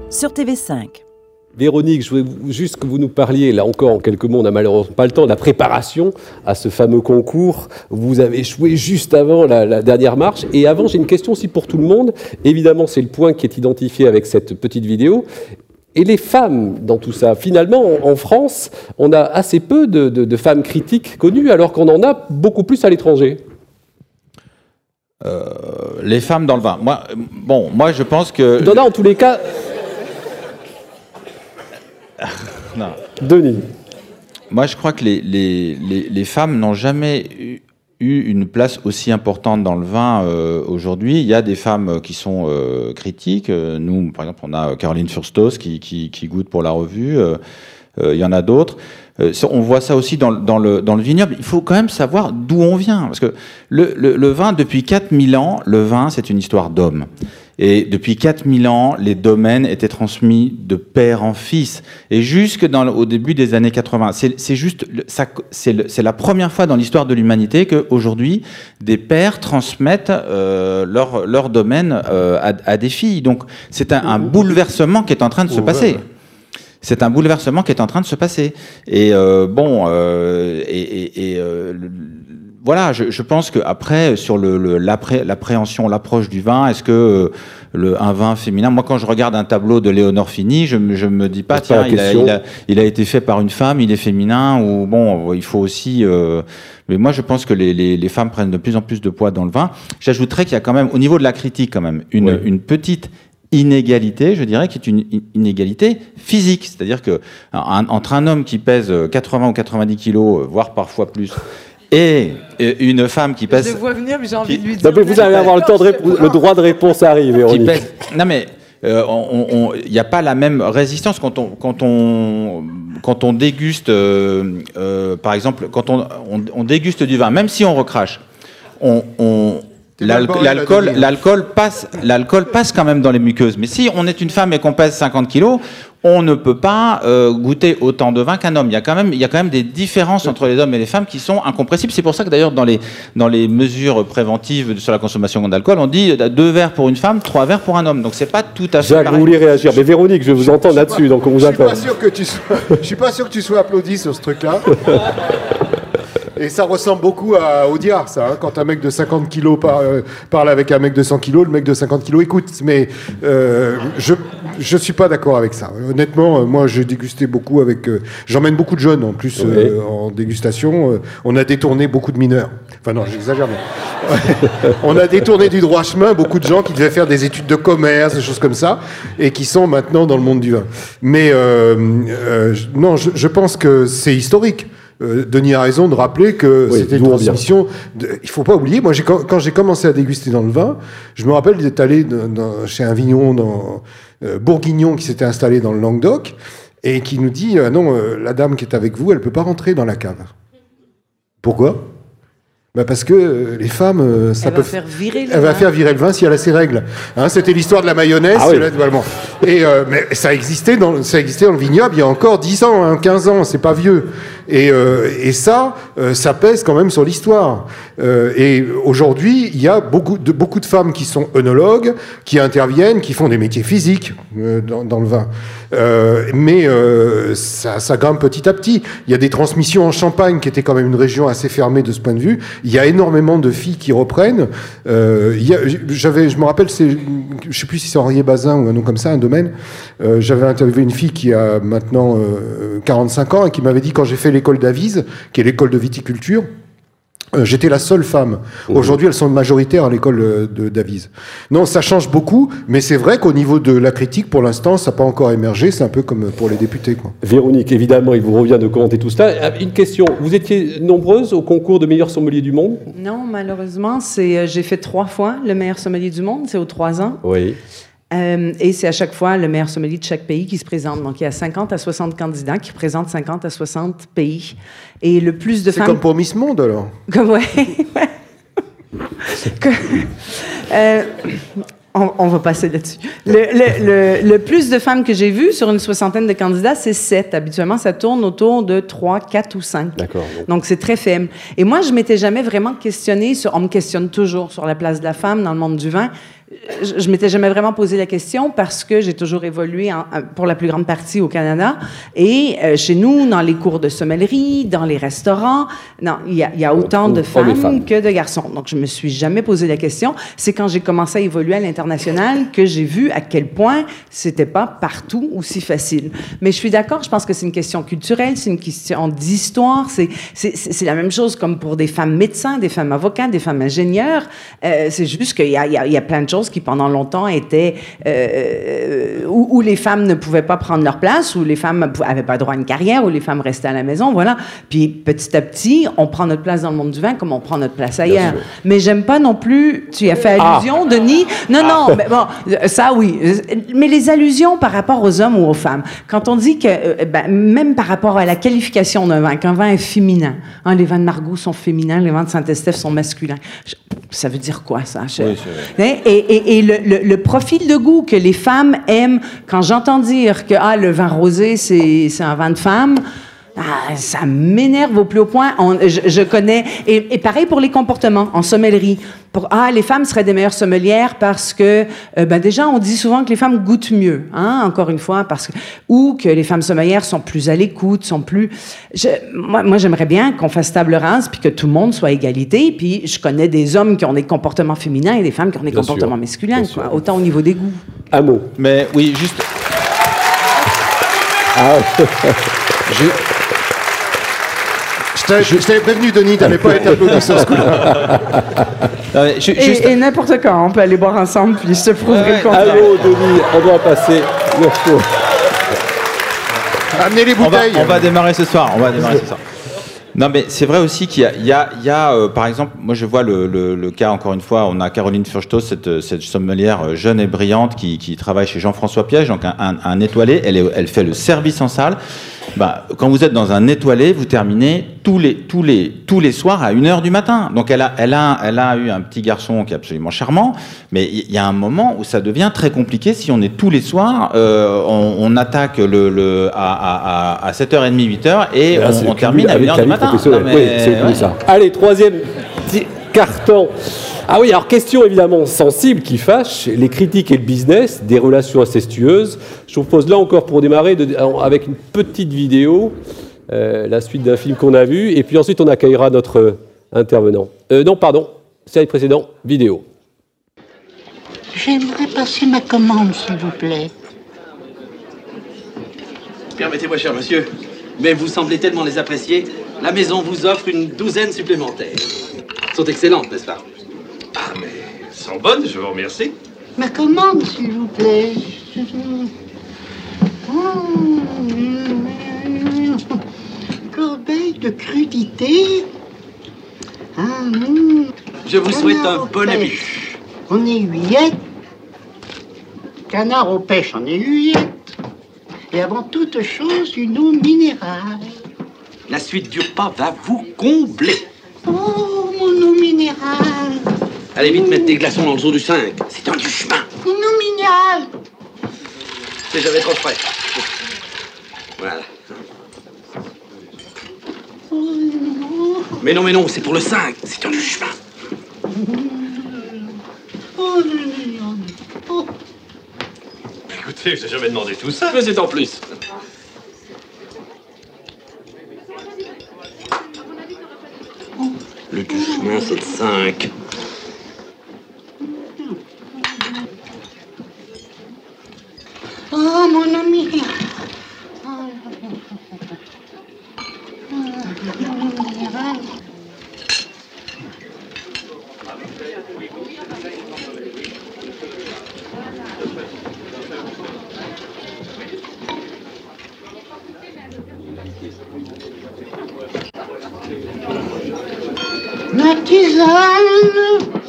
sur TV5. Véronique, je voulais juste que vous nous parliez, là encore en quelques mots, on n'a malheureusement pas le temps, de la préparation à ce fameux concours. Vous avez échoué juste avant la, la dernière marche. Et avant, j'ai une question aussi pour tout le monde. Évidemment, c'est le point qui est identifié avec cette petite vidéo. Et les femmes dans tout ça Finalement, en, France, on a assez peu de, de- de femmes critiques connues, alors qu'on en a beaucoup plus à l'étranger. Euh, les femmes dans le vin. Moi, bon, moi je pense que. Il y en tous les cas. Non. Denis. Moi, je crois que les, les, les, les femmes n'ont jamais eu, eu une place aussi importante dans le vin euh, aujourd'hui. Il y a des femmes euh, qui sont euh, critiques. Euh, Nous, par exemple, on a Caroline Furstos qui, qui, qui goûte pour la revue. Euh, euh, il y en a d'autres. Euh, on voit ça aussi dans, le- dans, le, dans le vignoble. Il faut quand même savoir d'où on vient. Parce que le, le, le vin, depuis 4000 ans, le vin, c'est une histoire d'homme. Et depuis 4000 ans, les domaines étaient transmis de père en fils. Et jusque dans, le- au début des années 80, c'est juste, c'est la première fois dans l'histoire de l'humanité qu'aujourd'hui, des pères transmettent euh, leur, leur domaine euh, à, à des filles. Donc c'est un, un bouleversement qui est en train de se passer. C'est un bouleversement qui est en train de se passer. Et euh, bon, euh, et, et- et, euh, voilà, je, je pense qu'après, sur le, le- l'appré- l'appréhension, l'approche du vin, est-ce que euh, le, un vin féminin, moi quand je regarde un tableau de Léonore Fini, je me, je me dis pas, tiens, il a, question. il, a, il a été fait par une femme, il est féminin, ou bon, il faut aussi... euh, mais moi, je pense que les, les- les femmes prennent de plus en plus de poids dans le vin. J'ajouterais qu'il y a quand même, au niveau de la critique, quand même, une, Oui. une petite inégalité, je dirais, qui est une inégalité physique. C'est-à-dire que un- entre un homme qui pèse euh, 80 ou 90 kilos, euh, voire parfois plus, et une femme qui Je pèse le vois venir, mais j'ai envie de lui dire. Non, mais vous allez avoir le temps de rép- le droit de réponse arrive, qui Véronique. pèse. Non mais euh, il n'y a pas la même résistance quand on quand on quand on déguste, euh, euh, par exemple, quand on, on, on déguste du vin, même si on recrache, on, on l'alcool passe l'alcool passe quand même dans les muqueuses. Mais si on est une femme et qu'on pèse 50 kilos, on ne peut pas euh, goûter autant de vin qu'un homme. Il y a quand même il y a quand même des différences entre les hommes et les femmes qui sont incompressibles. C'est pour ça que d'ailleurs dans les dans les mesures préventives sur la consommation d'alcool, on dit euh, deux verres pour une femme, trois verres pour un homme. Donc c'est pas tout à fait Jacques, pareil. vous voulez réagir Mais Véronique, je vous entends là-dessus, donc on vous Je suis pas appelle. sûr que tu sois, je suis pas sûr que tu sois applaudi sur ce truc-là. Et ça ressemble beaucoup à Audiard, ça. hein. quand un mec de 50 kilos par- euh, parle avec un mec de 100 kilos, le mec de 50 kilos écoute. Mais euh, je je suis pas d'accord avec ça. Honnêtement, euh, moi, j'ai dégusté beaucoup avec. euh, J'emmène beaucoup de jeunes en plus en dégustation. On a détourné beaucoup de mineurs. Enfin non, j'exagère. Mais... on a détourné du droit chemin beaucoup de gens qui devaient faire des études de commerce, des choses comme ça, et qui sont maintenant dans le monde du vin. Mais non, je, je pense que c'est historique. Euh, Denis a raison de rappeler que Oui, c'était une transmission. de- il faut pas oublier. Moi, quand, quand j'ai commencé à déguster dans le vin, je me rappelle d'être allé dans- dans- chez un vigneron dans euh, Bourguignon qui s'était installé dans le Languedoc et qui nous dit euh, non, euh, la dame qui est avec vous, elle peut pas rentrer dans la cave. Pourquoi? Bah parce que les femmes, ça Elle peut va faire virer le Elle va vin. faire virer le vin si elle a ses règles. Hein, C'était l'histoire de la mayonnaise. Ah oui. c'est là, voilà, bon. Et euh, mais ça existait dans ça existait dans le vignoble il y a encore 10 ans, hein, 15 ans. C'est pas vieux. Et, euh, et ça, euh, ça pèse quand même sur l'histoire. Euh, et aujourd'hui, il y a beaucoup de beaucoup de femmes qui sont œnologues, qui interviennent, qui font des métiers physiques dans, le vin. Mais ça, grimpe petit à petit. Il y a des transmissions en Champagne, qui était quand même une région assez fermée de ce point de vue. Il y a énormément de filles qui reprennent. J'avais, je me rappelle, c'est, je sais plus si c'est Henriet Bazin ou un nom comme ça, un domaine. J'avais interviewé une fille qui a maintenant euh, 45 ans et qui m'avait dit quand j'ai fait l'école d'Avise, qui est l'école de viticulture. euh, J'étais la seule femme. Aujourd'hui, elles sont majoritaires à l'école euh, de d'Avise. Non, ça change beaucoup, mais c'est vrai qu'au niveau de la critique, pour l'instant, ça n'a pas encore émergé. C'est un peu comme pour les députés. Quoi. Véronique, évidemment, il vous revient de commenter tout cela. Euh, Une question. Vous étiez nombreuses au concours de meilleur sommelier du monde? Non, malheureusement, c'est j'ai fait trois fois le meilleur sommelier du monde, c'est aux trois ans. Oui. Euh, et c'est à chaque fois le meilleur sommelier de chaque pays qui se présente. Donc, il y a 50 à 60 candidats qui présentent 50 à 60 pays. Et le plus de C'est femmes... comme pour Miss Monde, alors Comme, ouais. Que- euh, on, on va passer là-dessus. Le, le- le- le plus de femmes que j'ai vues sur une soixantaine de candidats, c'est 7. Habituellement, ça tourne autour de 3, 4 ou 5. D'accord. Donc, c'est très faible. Et moi, je m'étais jamais vraiment questionnée sur. On me questionne toujours sur la place de la femme dans le monde du vin. Je, je m'étais jamais vraiment posé la question parce que j'ai toujours évolué en- en- pour la plus grande partie au Canada. Et euh, chez nous, dans les cours de sommellerie, dans les restaurants, non, il y a, il y a autant de femmes, femmes. que de garçons. Donc, je me suis jamais posé la question. C'est quand j'ai commencé à évoluer à l'international que j'ai vu à quel point c'était pas partout aussi facile. Mais je suis d'accord, je pense que c'est une question culturelle, c'est une question d'histoire. C'est, c'est, la même chose comme pour des femmes médecins, des femmes avocats, des femmes ingénieurs. Euh, c'est juste qu'il y a, y, a, y a plein de choses qui pendant longtemps étaient euh, où, où les femmes ne pouvaient pas prendre leur place, où les femmes avaient pas droit à une carrière, où les femmes restaient à la maison, voilà. Puis petit à petit, on prend notre place dans le monde du vin comme on prend notre place ailleurs. Mais j'aime pas non plus. Tu as fait Ah. allusion, Denis? Non, non. Mais bon, euh, ça oui. Euh, Mais les allusions par rapport aux hommes ou aux femmes. Quand on dit que euh, ben, même par rapport à la qualification d'un vin, qu'un vin est féminin. Hein, les vins de Margaux sont féminins, les vins de Saint-Estèphe sont masculins. Ça veut dire quoi ça Je- Oui, Hein? Et, et- et le, le- le profil de goût que les femmes aiment, quand j'entends dire que ah, le vin rosé, c'est c'est un vin de femme, ah, ça m'énerve au plus haut point. On- je, je connais. Et, et pareil pour les comportements en sommellerie. Pour, ah, les femmes seraient des meilleures sommelières parce que, euh, ben déjà, on dit souvent que les femmes goûtent mieux, hein, encore une fois, parce que, ou que les femmes sommelières sont plus à l'écoute, sont plus. Je, moi, moi j'aimerais bien qu'on fasse table rase puis que tout le monde soit à égalité. Puis je connais des hommes qui ont des comportements féminins et des femmes qui ont des Bien comportements sûr, masculins, quoi, sûr. autant au niveau des goûts. Un mot. Mais oui, juste. Ah, Je je t'avais prévenu, Denis, t'allais pas être applaudi sur ce coup-là. Et, juste- et n'importe quand, on peut aller boire ensemble, puis je te prouverai le contraire. mot, Denis. On doit passer. le tour. Amenez les on va, bouteilles. on va démarrer ce soir. On va démarrer ce soir. Non, mais c'est vrai aussi qu'il y a, il y a, il y a, euh, par exemple, moi je vois le, le- le cas, encore une fois, on a Caroline Furchtos, cette, cette sommelière euh, jeune et brillante qui, qui travaille chez Jean-François Piège, donc un, un- un étoilé, elle, est- elle fait le service en salle. Bah, quand vous êtes dans un étoilé, vous terminez tous les, tous les, tous les soirs à 1h du matin. Donc elle a, elle, a, elle a eu un petit garçon qui est absolument charmant, mais il y a un moment où ça devient très compliqué si on est tous les soirs, euh, on, on attaque le, le, à, à, à 7h30, 8h et Là, on, termine à avec 1h la du matin. Non, mais, ouais. Allez, troisième carton. Ah oui, alors question évidemment sensible qui fâche, les critiques et le business, des relations incestueuses. Je vous propose là encore pour démarrer de- avec une petite vidéo, euh, la suite d'un film qu'on a vu, et puis ensuite on accueillera notre euh, intervenant. Euh, non, pardon, c'est le précédent, vidéo. J'aimerais passer ma commande, s'il vous plaît. Permettez-moi, cher monsieur, mais vous semblez tellement les apprécier. La maison vous offre une douzaine supplémentaires. Elles sont excellentes, n'est-ce pas? Sont bonnes, je vous remercie. Ma commande, s'il vous plaît. Corbeille de crudité. Ah, hum. Je vous souhaite un bon ami. pêches En aiguillette. Canard aux pêches en aiguillette. Et avant toute chose, une eau minérale. La suite du repas va vous combler. Oh, mon eau minérale. Allez vite mettre des glaçons dans le zoo du 5. C'est un du chemin. Eau minérale. C'est jamais trop frais. Voilà. Mais non, mais non, c'est pour le 5. C'est un du chemin. Non, non. Écoutez, je n'ai jamais demandé tout ça. Mais c'est en plus. Le du chemin, c'est le 5. Oh, mon ami. Ma tisane.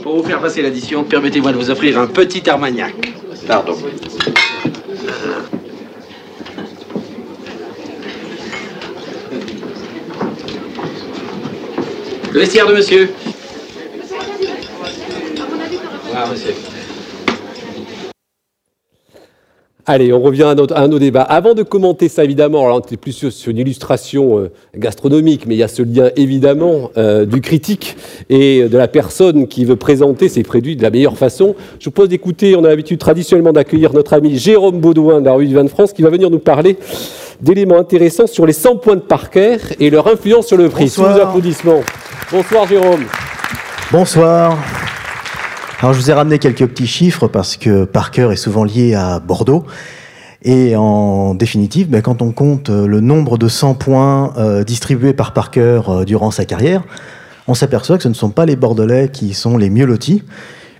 Pour vous passer l'addition, permettez-moi de vous offrir un petit armagnac. Pardon. Le vestiaire de monsieur. Allez, on revient à, notre, à nos débats. Avant de commenter ça, évidemment, alors on plus sur, sur une illustration euh, gastronomique, mais il y a ce lien évidemment euh, du critique et de la personne qui veut présenter ses produits de la meilleure façon. Je vous propose d'écouter, on a l'habitude traditionnellement d'accueillir notre ami Jérôme Baudouin de la rue du Vin de France, qui va venir nous parler d'éléments intéressants sur les 100 points de Parker et leur influence sur le prix. Sous vos applaudissements. Bonsoir Jérôme. Bonsoir. Alors je vous ai ramené quelques petits chiffres parce que Parker est souvent lié à Bordeaux. Et en définitive, ben, quand on compte euh, le nombre de 100 points euh, distribués par Parker euh, durant sa carrière, on s'aperçoit que ce ne sont pas les Bordelais qui sont les mieux lotis,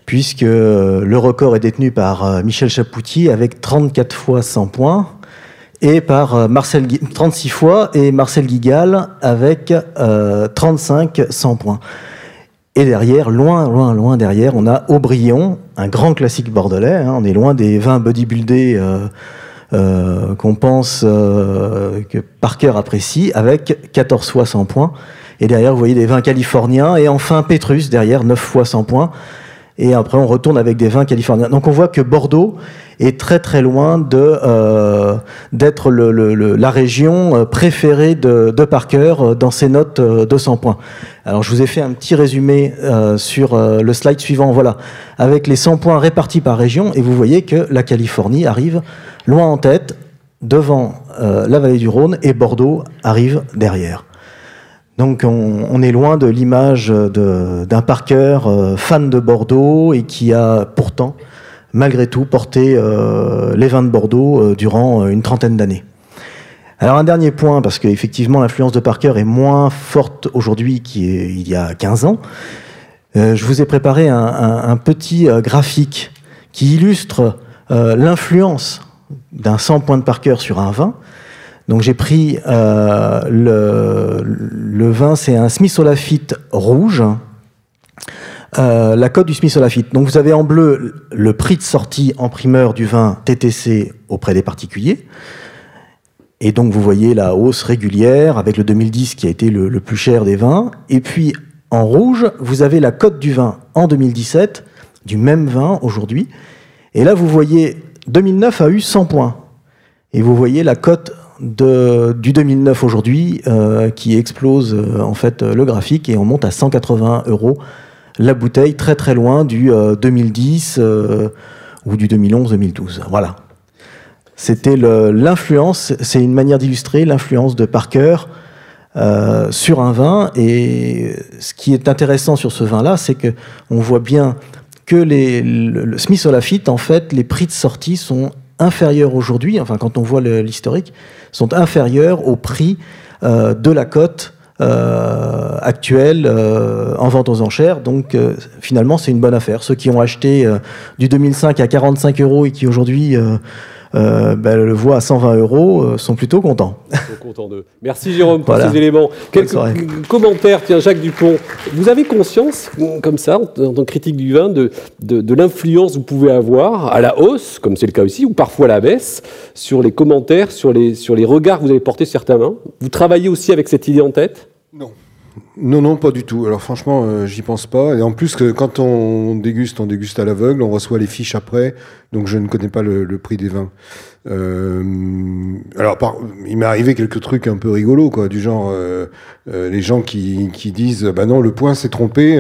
puisque le record est détenu par Michel Chapoutier avec 34 fois 100 points, et par Marcel Gui- 36 fois, et Marcel Guigal avec euh, 35 100 points. Et derrière, loin, loin, loin derrière, on a Aubryon, un grand classique bordelais. hein. on est loin des vins bodybuildés euh, euh, qu'on pense euh, que Parker apprécie, avec 14 fois 100 points. Et derrière, vous voyez des vins californiens. Et enfin, Petrus, derrière, 9 fois 100 points. Et après, on retourne avec des vins californiens. Donc, on voit que Bordeaux est très, très loin d'être la région préférée de, de Parker dans ses notes de 100 points. Alors, je vous ai fait un petit résumé euh, sur euh, le slide suivant. Voilà, avec les 100 points répartis par région. Et vous voyez que la Californie arrive loin en tête, devant euh, la vallée du Rhône, et Bordeaux arrive derrière. Donc on, est loin de l'image d'un Parker euh, fan de Bordeaux et qui a pourtant, malgré tout, porté les vins de Bordeaux durant une trentaine d'années. Alors un dernier point, parce qu'effectivement l'influence de Parker est moins forte aujourd'hui qu'il y a 15 ans. Euh, je vous ai préparé un, petit euh, graphique qui illustre euh, l'influence d'un 100 points de Parker sur un vin. Donc j'ai pris le, vin, c'est un Smith Olafite rouge. La cote du Smith Olafite. Donc vous avez en bleu le prix de sortie en primeur du vin TTC auprès des particuliers. Et donc vous voyez la hausse régulière avec le 2010 qui a été le, plus cher des vins. Et puis en rouge, vous avez la cote du vin en 2017, du même vin aujourd'hui. Et là vous voyez 2009 a eu 100 points. Et vous voyez la cote du 2009 aujourd'hui euh, qui explose euh, en fait euh, le graphique et on monte à 180 euros la bouteille, très très loin du euh, 2010 euh, ou du 2011-2012. Voilà. C'était l'influence, c'est une manière d'illustrer l'influence de Parker euh, sur un vin. Et ce qui est intéressant sur ce vin-là, c'est que on voit bien que le, Smith Olafite, en fait, les prix de sortie sont inférieurs aujourd'hui, enfin quand on voit l'historique, sont inférieurs au prix euh, de la cote euh, actuelle en vente aux enchères. Donc finalement, c'est une bonne affaire. Ceux qui ont acheté du 2005 à 45 euros et qui aujourd'hui euh, ben, le voient à 120 euros euh, sont plutôt contents. Ils sont contents d'eux. Merci Jérôme pour Voilà. ces éléments. Quelques commentaires, tiens Jacques Dupont. Vous avez conscience, comme ça, en tant que critique du vin, de, de, de l'influence que vous pouvez avoir à la hausse, comme c'est le cas ici, ou parfois à la baisse, sur les commentaires, sur les, sur les regards que vous avez portés sur certains vins? Vous travaillez aussi avec cette idée en tête? Non, non, pas du tout. Alors franchement, euh, j'y pense pas. Et en plus, que quand on déguste, on déguste à l'aveugle, on reçoit les fiches après, donc je ne connais pas le, le prix des vins. Euh, alors, par- il m'est arrivé quelques trucs un peu rigolos, quoi, du genre euh, les gens qui, qui disent, bah non, le point s'est trompé,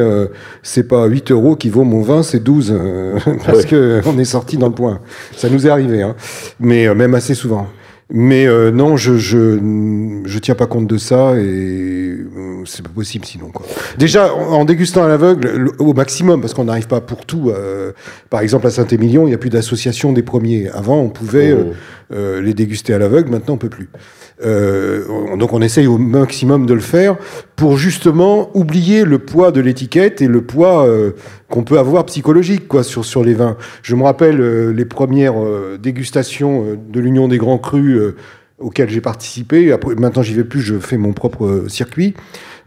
c'est pas 8 euros qui vaut mon vin, c'est 12, euh, parce que on est sorti dans le point. Ça nous est arrivé, hein. mais même assez souvent. Mais euh, non, je, je je tiens pas compte de ça et c'est pas possible sinon quoi. Déjà en, dégustant à l'aveugle le- au maximum parce qu'on n'arrive pas pour tout. euh, par exemple à Saint-Émilion, il n'y a plus d'association des premiers. Avant, on pouvait euh, euh, les déguster à l'aveugle, maintenant on peut plus. Euh, on- donc on essaye au maximum de le faire pour justement oublier le poids de l'étiquette et le poids qu'on peut avoir psychologique quoi sur sur les vins. Je me rappelle les premières dégustations de l'Union des grands crus auxquelles j'ai participé. Après, maintenant j'y vais plus, je fais mon propre circuit.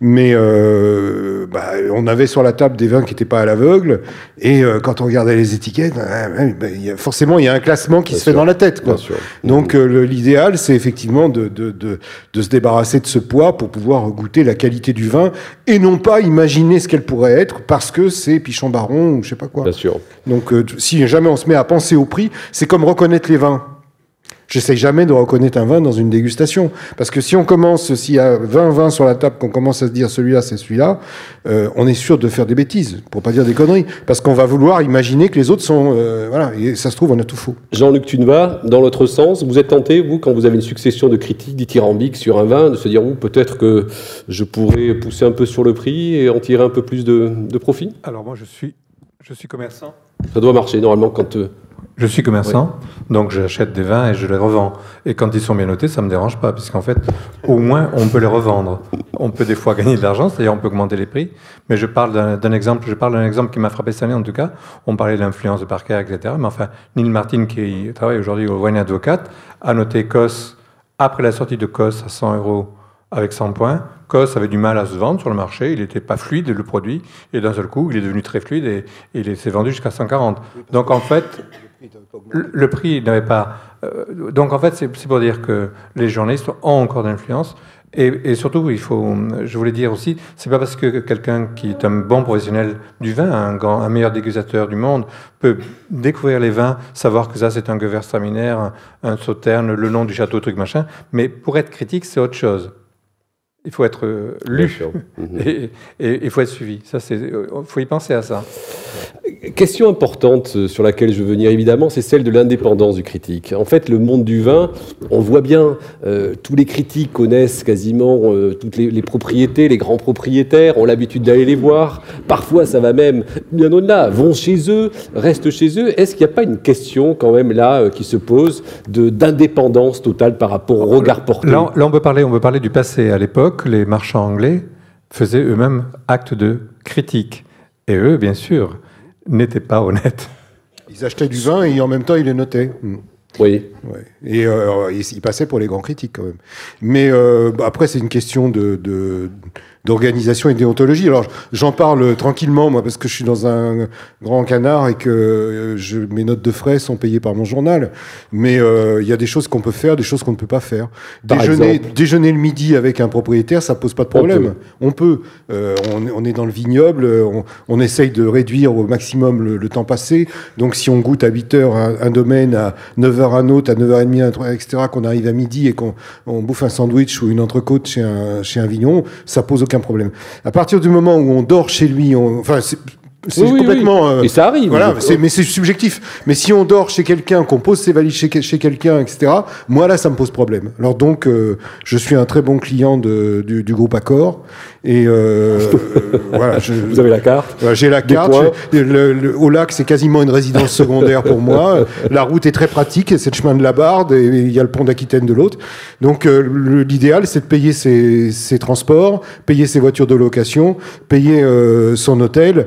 Mais euh, bah, on avait sur la table des vins qui n'étaient pas à l'aveugle, et euh, quand on regardait les étiquettes, ouais, bah, y a- forcément il y a un classement qui Bien se fait dans la tête. Quoi. Donc euh, l'idéal, c'est effectivement de, de, de, de se débarrasser de ce poids pour pouvoir goûter la qualité du vin et non pas imaginer ce qu'elle pourrait être parce que c'est Pichon Baron ou je sais pas quoi. Bien sûr. Donc si jamais on se met à penser au prix, c'est comme reconnaître les vins. J'essaye jamais de reconnaître un vin dans une dégustation. Parce que si on commence, s'il y a 20 vins sur la table, qu'on commence à se dire celui-là, c'est celui-là, euh, on est sûr de faire des bêtises, pour pas dire des conneries. Parce qu'on va vouloir imaginer que les autres sont. euh, voilà, et ça se trouve, on a tout faux. Jean-Luc Tuneva, dans l'autre sens, vous êtes tenté, vous, quand vous avez une succession de critiques dithyrambiques sur un vin, de se dire, ou peut-être que je pourrais pousser un peu sur le prix et en tirer un peu plus de, de profit? Alors moi, je suis, je suis commerçant. Ça doit marcher normalement quand. euh, Je suis commerçant, donc j'achète des vins et je les revends. Et quand ils sont bien notés, ça me dérange pas, puisqu'en fait, au moins, on peut les revendre. On peut des fois gagner de l'argent, c'est-à-dire on peut augmenter les prix. Mais je parle d'un exemple, je parle d'un exemple qui m'a frappé cette année en tout cas. On parlait de l'influence de Parker, etc. Mais enfin, Neil Martin, qui travaille aujourd'hui au Wine Advocate, a noté Kos, après la sortie de Kos à 100 euros avec 100 points. Kos avait du mal à se vendre sur le marché, il n'était pas fluide le produit, et d'un seul coup, il est devenu très fluide et, et il s'est vendu jusqu'à 140. Donc en fait, le, le prix n'avait pas. euh, donc en fait, c'est pour dire que les journalistes ont encore d'influence. Et, et surtout, il faut, je voulais dire aussi, c'est pas parce que quelqu'un qui est un bon professionnel du vin, un, grand, un meilleur dégustateur du monde, peut découvrir les vins, savoir que ça c'est un Gewürztraminer, un, un Sauterne, le nom du château, truc machin. Mais pour être critique, c'est autre chose. Il faut être euh, lu. Mhm. et il faut être suivi. Ça, c'est, euh, faut y penser à ça. Question importante euh, sur laquelle je veux venir évidemment, c'est celle de l'indépendance du critique. En fait, le monde du vin, on voit bien, euh, tous les critiques connaissent quasiment euh, toutes les, les propriétés, les grands propriétaires, ont l'habitude d'aller les voir. Parfois, ça va même bien au-delà, vont chez eux, restent chez eux. Est-ce qu'il n'y a pas une question quand même là euh, qui se pose de d'indépendance totale par rapport au regard porté? Là, on peut parler, on peut parler du passé. À l'époque, les marchands anglais faisaient eux-mêmes acte de critique. Et eux, bien sûr, n'étaient pas honnêtes. Ils achetaient du vin et en même temps, ils les notaient. Mm. Oui. Ouais. Et euh, ils, ils passaient pour les grands critiques quand même. Mais euh, bah, après, c'est une question de, de- d'organisation et de déontologie. Alors, j'en parle tranquillement, moi, parce que je suis dans un grand canard et que euh, je, mes notes de frais sont payées par mon journal. Mais euh, il y a des choses qu'on peut faire, des choses qu'on ne peut pas faire. Par Déjeuner, exemple déjeuner le midi avec un propriétaire, ça pose pas de On problème. On peut. Euh, on, on est dans le vignoble, on, on essaye de réduire au maximum le, le temps passé. Donc, si on goûte à 8 heures un, un domaine, à 9 heures un autre, à 9h30 un truc, etc., qu'on arrive à midi et qu'on on bouffe un sandwich ou une entrecôte chez un, chez un vigneron, ça pose aucun problème. À partir du moment où on dort chez lui, on, enfin, c'est, Oui, complètement. oui. euh, Et ça arrive. Voilà, c'est- mais c'est subjectif. Mais si on dort chez quelqu'un, qu'on pose ses valises chez, chez quelqu'un, etc., moi là, ça me pose problème. Alors donc, euh, je suis un très bon client de, du, du groupe Accor. Et euh, euh, voilà, je, Vous avez la carte voilà, j'ai la Des carte. le- le- au lac, c'est quasiment une résidence secondaire pour moi. La route est très pratique. C'est le chemin de la Barde et il y a le pont d'Aquitaine de l'autre. Donc, euh, l'idéal, c'est de payer ses, ses transports, payer ses voitures de location, payer euh, son hôtel.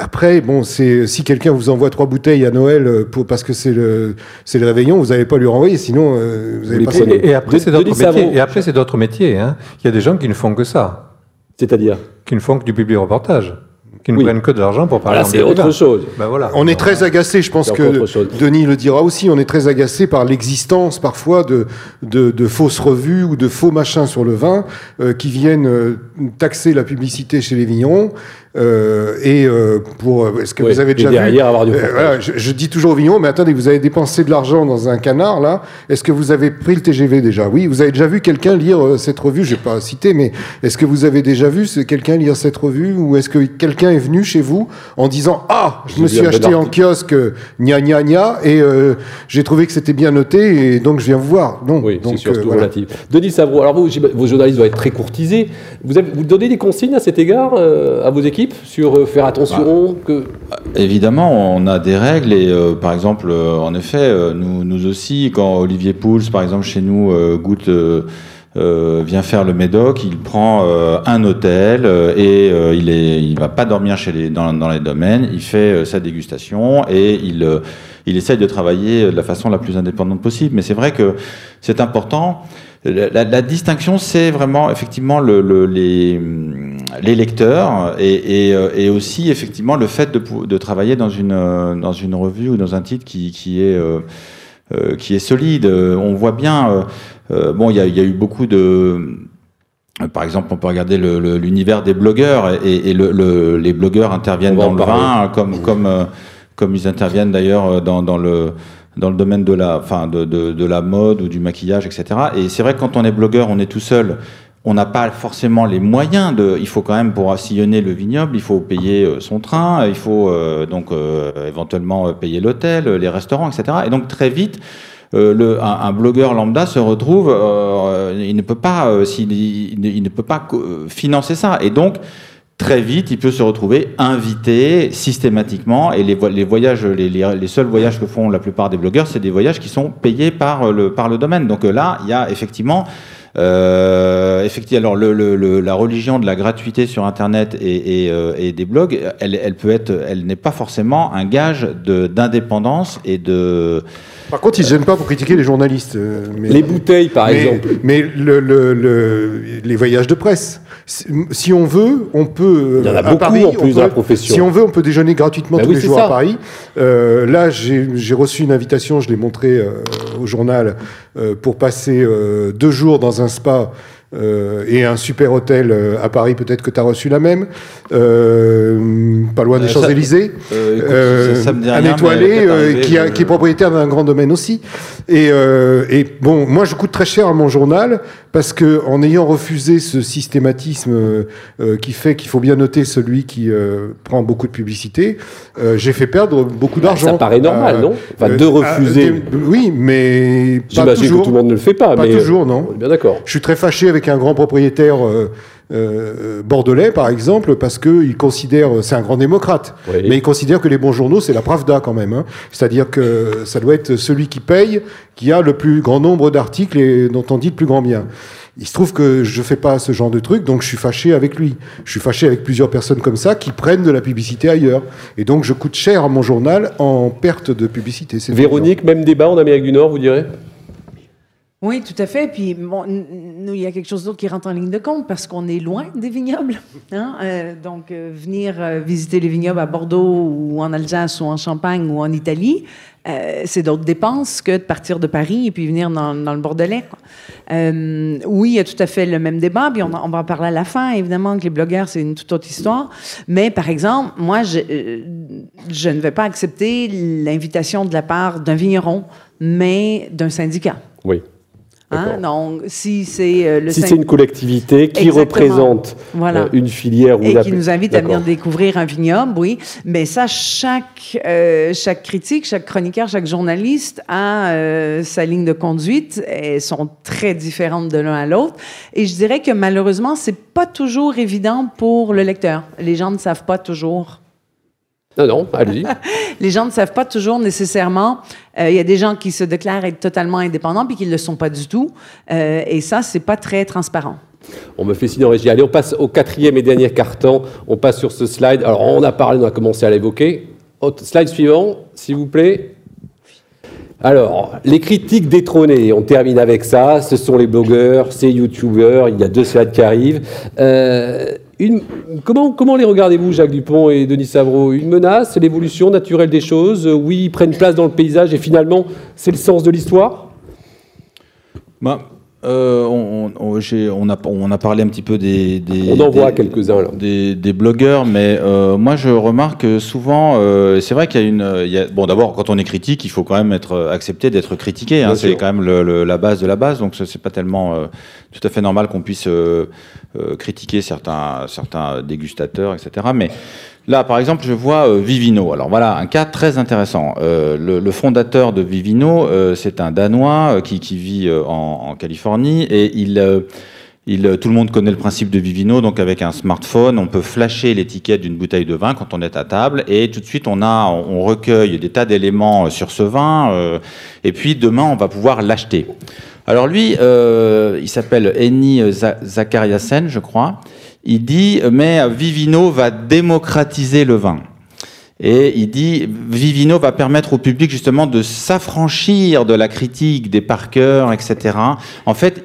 Après, bon, c'est si quelqu'un vous envoie trois bouteilles à Noël euh, pour, parce que c'est le c'est le réveillon, vous n'allez pas lui renvoyer, sinon euh, vous n'avez pas sonné. Et, et après, c'est d'autres métiers. Et après, c'est d'autres métiers. hein. Il y a des gens qui ne font que ça. C'est-à-dire Qui ne font que du public reportage. Qui ne Oui. prennent que de l'argent pour parler Voilà, c'est autre chose. Ben voilà. On est très agacé, je pense que. Denis le dira aussi, on est très agacé par l'existence parfois de, de, de fausses revues ou de faux machins sur le vin euh, qui viennent euh, taxer la publicité chez les vignerons. Euh, et euh, pour est-ce que Ouais, vous avez déjà derrière vu avoir du Euh, reportage. voilà, je, je dis toujours aux vignerons, mais attendez, vous avez dépensé de l'argent dans un canard là. Est-ce que vous avez pris le TGV déjà? Oui, vous avez déjà vu quelqu'un lire euh, cette revue? Je vais pas citer, mais est-ce que vous avez déjà vu quelqu'un lire cette revue? Ou est-ce que quelqu'un est venu chez vous en disant ah je me suis acheté en kiosque euh, gna gna gna et euh, j'ai trouvé que c'était bien noté et donc je viens vous voir. Non, Oui, c'est donc surtout euh, voilà. relatif. Denis Savreau, alors vous, vos journalistes doivent être très courtisés. Vous, avez, vous donnez des consignes à cet égard euh, à vos équipes? Sur euh, faire attention que... Évidemment, on a des règles et euh, par exemple, euh, en effet, euh, nous, nous aussi, quand Olivier Pouls, par exemple, chez nous, euh, goûte, euh, euh, vient faire le Médoc, il prend euh, un hôtel euh, et euh, il est, il va pas dormir chez les, dans, dans les domaines. Il fait euh, sa dégustation et il, euh, il essaye de travailler de la façon la plus indépendante possible. Mais c'est vrai que c'est important. La, la- la distinction, c'est vraiment effectivement le, le- les, les lecteurs et, et, euh, et aussi effectivement le fait de, de travailler dans une, euh, dans une revue ou dans un titre qui, qui est, euh, euh, qui est solide. On voit bien, euh, bon, il y a, y a eu beaucoup de. Par exemple, on peut regarder l'univers des blogueurs et, et le- le- les blogueurs interviennent dans le vin comme, comme, comme ils interviennent d'ailleurs dans, dans le dans le domaine de la, enfin, de, de, de la mode ou du maquillage, etc. Et c'est vrai que quand on est blogueur, on est tout seul. On n'a pas forcément les moyens de. Il faut quand même pour sillonner le vignoble, il faut payer euh, son train, il faut euh, donc euh, éventuellement payer l'hôtel, les restaurants, etc. Et donc très vite, euh, un, blogueur lambda se retrouve, euh, il ne peut pas, euh, il, ne peut pas financer ça. Et donc très vite, il peut se retrouver invité systématiquement. Et les, voyages, les, les, les, seuls voyages que font la plupart des blogueurs, c'est des voyages qui sont payés par le, par le domaine. Donc là, il y a effectivement euh, effectivement, alors la religion de la gratuité sur Internet et, euh, des blogs, elle n'est pas forcément un gage d'indépendance et de. Par contre, ils ne se gênent pas pour critiquer les journalistes. euh, Mais, Les bouteilles, par mais- exemple. Mais le, le- le- les voyages de presse. Si on veut, on peut. Il y en a à beaucoup, Paris, en plus, on dans la peut- profession. Si on veut, on peut déjeuner gratuitement Bah tous oui, les jours ça. à Paris. Euh, là, j'ai j'ai reçu une invitation, je l'ai montré euh, au journal, euh, pour passer euh, deux jours dans un spa. Euh, et un super hôtel euh, à Paris, peut-être que tu as reçu la même, euh, pas loin des Euh, Champs-Élysées, euh, un étoilé euh, arriver, qui, a- qui est propriétaire d'un grand domaine aussi. Et, euh, et bon, moi je coûte très cher à mon journal parce que en ayant refusé ce systématisme euh, euh, qui fait qu'il faut bien noter celui qui euh, prend beaucoup de publicité, euh, j'ai fait perdre beaucoup d'argent. Bah, ça paraît normal, non? Enfin, de euh, refuser. oui, mais pas J'imagine que toujours. tout le monde ne le fait pas, Pas mais, toujours, non. on est bien d'accord. Je suis très fâché avec un grand propriétaire euh, euh, bordelais, par exemple, parce qu'il considère, c'est un grand démocrate, mais il considère que les bons journaux, c'est la Pravda quand même. hein. C'est-à-dire que ça doit être celui qui paye, qui a le plus grand nombre d'articles et dont on dit le plus grand bien. Il se trouve que je fais pas ce genre de truc, donc je suis fâché avec lui. Je suis fâché avec plusieurs personnes comme ça qui prennent de la publicité ailleurs. Et donc je coûte cher à mon journal en perte de publicité. Véronique, même débat en Amérique du Nord, vous direz? Oui, tout à fait. Puis, bon, nous, il y a quelque chose d'autre qui rentre en ligne de compte parce qu'on est loin des vignobles. hein. Euh, donc, euh, venir euh, visiter les vignobles à Bordeaux ou en Alsace ou en Champagne ou en Italie, c'est d'autres dépenses que de partir de Paris et puis venir dans, le Bordelais. oui, il y a tout à fait le même débat. Puis on, va en parler à la fin, évidemment, que les blogueurs, c'est une toute autre histoire. Mais, par exemple, moi, je, je ne vais pas accepter l'invitation de la part d'un vigneron, mais d'un syndicat. Oui. Hein? Donc, si c'est euh, Si syn- c'est une collectivité qui Exactement. représente Voilà. euh, une filière ou et qui nous invite à venir découvrir un vignoble, oui. Mais ça, chaque, euh, chaque critique, chaque chroniqueur, chaque journaliste a euh, sa ligne de conduite. Elles sont très différentes de l'un à l'autre. Et je dirais que malheureusement, c'est pas toujours évident pour le lecteur. Les gens ne savent pas toujours. Non, non, allez-y. Les gens ne savent pas toujours nécessairement. euh, Il y a des gens qui se déclarent être totalement indépendants puis qui ne le sont pas du tout. Euh, et ça, c'est pas très transparent. On me fait signe en régie. Allez, on passe au quatrième et dernier carton. On passe sur ce slide. Alors, on a parlé, on a commencé à l'évoquer. Slide suivant, s'il vous plaît. Alors, les critiques détrônées, on termine avec ça. Ce sont les blogueurs, ces youtubeurs. Il y a deux slides qui arrivent. Euh, une, comment, comment les regardez-vous, Jacques Dupont et Denis Savreau? Une menace, l'évolution naturelle des choses Oui, ils prennent place dans le paysage et finalement, c'est le sens de l'histoire? Bah, euh, on, on- on a, on a parlé un petit peu des. des On en voit des- quelques-uns, là. Des, des blogueurs, mais euh, moi je remarque que souvent, euh, c'est vrai qu'il y a une. il y a- bon, d'abord, quand on est critique, il faut quand même être euh, accepté d'être critiqué. hein, c'est quand même le- le- la base de la base, donc c'est pas tellement euh, tout à fait normal qu'on puisse euh, critiquer certains, certains dégustateurs, etc. Mais Là, par exemple, je vois euh, Vivino. Alors voilà, un cas très intéressant. Euh, le, fondateur de Vivino, euh, c'est un Danois qui, vit en, Californie et tout le monde connaît le principe de Vivino. Donc avec un smartphone, on peut flasher l'étiquette d'une bouteille de vin quand on est à table et tout de suite on on recueille des tas d'éléments sur ce vin et puis demain on va pouvoir l'acheter. Alors lui, il s'appelle Eni Za- Zakariasen, je crois. Il dit, mais Vivino va démocratiser le vin. Et il dit, Vivino va permettre au public justement de s'affranchir de la critique des parkers, etc. En fait,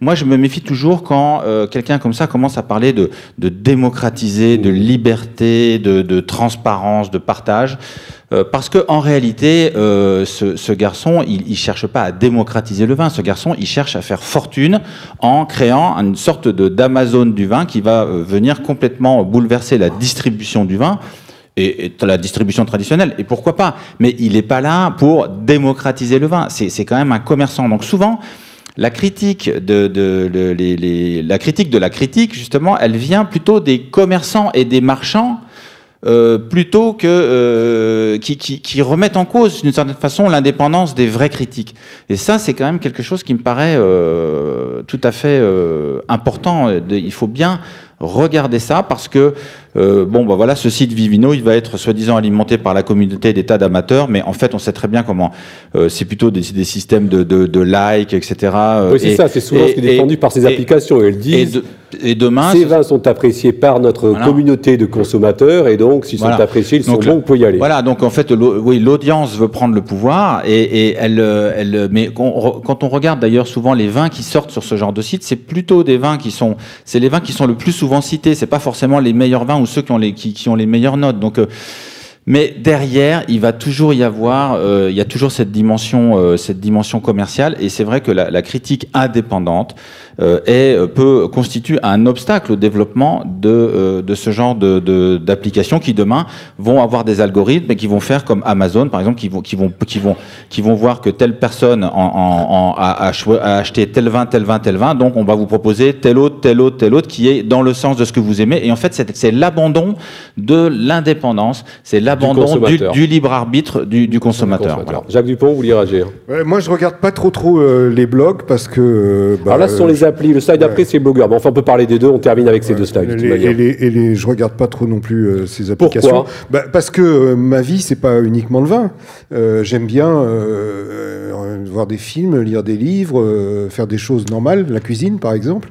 moi je me méfie toujours quand euh, quelqu'un comme ça commence à parler de, de démocratiser, de liberté, de transparence, de partage. Euh, parce que en réalité, euh, ce, ce garçon, il, il cherche pas à démocratiser le vin. Ce garçon, il cherche à faire fortune en créant une sorte de d'Amazon du vin qui va euh, venir complètement bouleverser la distribution du vin et, et la distribution traditionnelle. Et pourquoi pas? Mais il n'est pas là pour démocratiser le vin. C'est quand même un commerçant. Donc souvent, la critique de, de, de les, les, la critique de la critique, justement, elle vient plutôt des commerçants et des marchands. Euh, plutôt que euh, qui, qui, qui, remettent en cause d'une certaine façon l'indépendance des vrais critiques. Et ça, c'est quand même quelque chose qui me paraît euh, tout à fait euh, important. Il faut bien regarder ça parce que euh, bon, bah voilà, ce site Vivino, il va être soi-disant alimenté par la communauté des tas d'amateurs, mais en fait, on sait très bien comment. Euh, c'est plutôt des, des, systèmes de, de, de likes, etc. Euh, oui, c'est ça, c'est souvent et, ce qui est défendu et, par ces applications. Et elles disent. Et, demain. Ces vins sont appréciés par notre voilà. communauté de consommateurs, et donc, s'ils voilà. sont appréciés, ils donc, sont bons, vous pouvez y aller. Voilà, donc en fait, oui, l'audience veut prendre le pouvoir, et, elle, elle. Mais quand on regarde d'ailleurs souvent les vins qui sortent sur ce genre de site, c'est plutôt des vins qui sont. C'est les vins qui sont le plus souvent cités, c'est pas forcément les meilleurs vins ou ceux qui ont les, meilleures notes. Donc, euh, mais derrière, il va toujours y avoir, euh, il y a toujours cette dimension, euh, cette dimension commerciale. Et c'est vrai que la, la, critique indépendante euh, est, peut constitue un obstacle au développement de, euh, de ce genre de d'applications qui demain vont avoir des algorithmes et qui vont faire comme Amazon, par exemple, qui vont qui vont qui vont qui vont voir que telle personne en, en, en a, a, acheté tel vin, tel vin, tel vin. Donc on va vous proposer tel autre, tel autre, tel autre qui est dans le sens de ce que vous aimez. Et en fait, c'est l'abandon de l'indépendance. C'est l'abandon du, du, du, libre arbitre du, du consommateur. Voilà. Jacques Dupont, vous voulez réagir ouais, Moi, je regarde pas trop trop euh, les blogs parce que. Euh, bah, Alors là, ce sont les applis. Le slide d'après, ouais. c'est blogueur. Bon, enfin, on peut parler des deux. On termine avec ouais. ces deux slides. Les, et, les, et les, je regarde pas trop non plus euh, ces applications. Pourquoi bah, Parce que euh, ma vie, c'est pas uniquement le vin. Euh, J'aime bien voir des films, lire des livres, faire des choses normales, la cuisine, par exemple.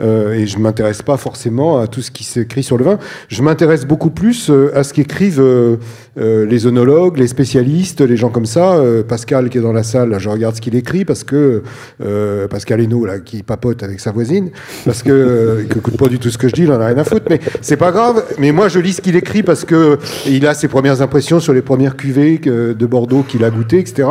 Euh, et je m'intéresse pas forcément à tout ce qui s'écrit sur le vin. Je m'intéresse beaucoup plus euh, à ce qu'écrivent euh, les œnologues, les spécialistes, les gens comme ça. Pascal qui est dans la salle, là, je regarde ce qu'il écrit parce que Pascal Hainaut là qui papote avec sa voisine, parce que il écoute pas du tout ce que je dis, il en a rien à foutre. Mais c'est pas grave. Mais moi je lis ce qu'il écrit parce que il a ses premières impressions sur les premières cuvées de Bordeaux qu'il a goûté, etc.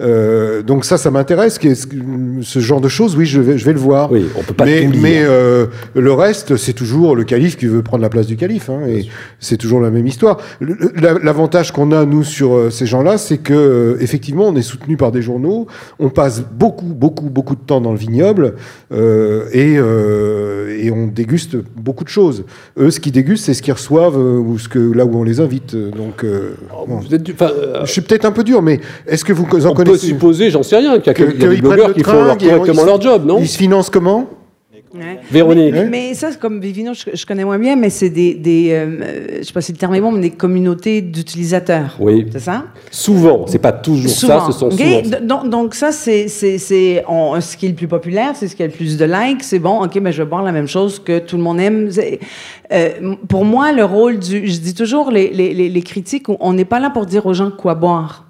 Euh, donc ça, ça m'intéresse. Ce genre de choses, oui, je vais, je vais le voir. Oui, on peut pas mais, mais euh, le reste, c'est toujours le calife qui veut prendre la place du calife. Hein, et c'est toujours la même histoire. L'avantage qu'on a, nous, sur euh, ces gens-là, c'est que euh, effectivement, on est soutenu par des journaux. On passe beaucoup, beaucoup, beaucoup de temps dans le vignoble euh, et, et, on déguste beaucoup de choses. Eux, ce qu'ils dégustent, c'est ce qu'ils reçoivent ou ce que, là où on les invite. Donc, oh, bon. du, je suis peut-être un peu dur, mais est-ce que vous en on peut supposer, j'en sais rien, qu'il y a, que, que, des blogueurs qui font leur, correctement leur job, non Ils se financent comment Ouais. Véronique. Mais, mais, ça, comme Vivino, je, je, connais moins bien, mais c'est des, des euh, je sais pas si le terme est bon, mais des communautés d'utilisateurs. Oui. C'est ça Souvent, c'est pas toujours souvent. ça, ce sont okay. souvent. Donc, donc ça, c'est ce qui est le plus populaire, c'est ce qui a le plus de likes. C'est bon, ok, mais je vais boire la même chose que tout le monde aime. Euh, pour moi, le rôle du, je dis toujours, les, les, les critiques, on n'est pas là pour dire aux gens quoi boire.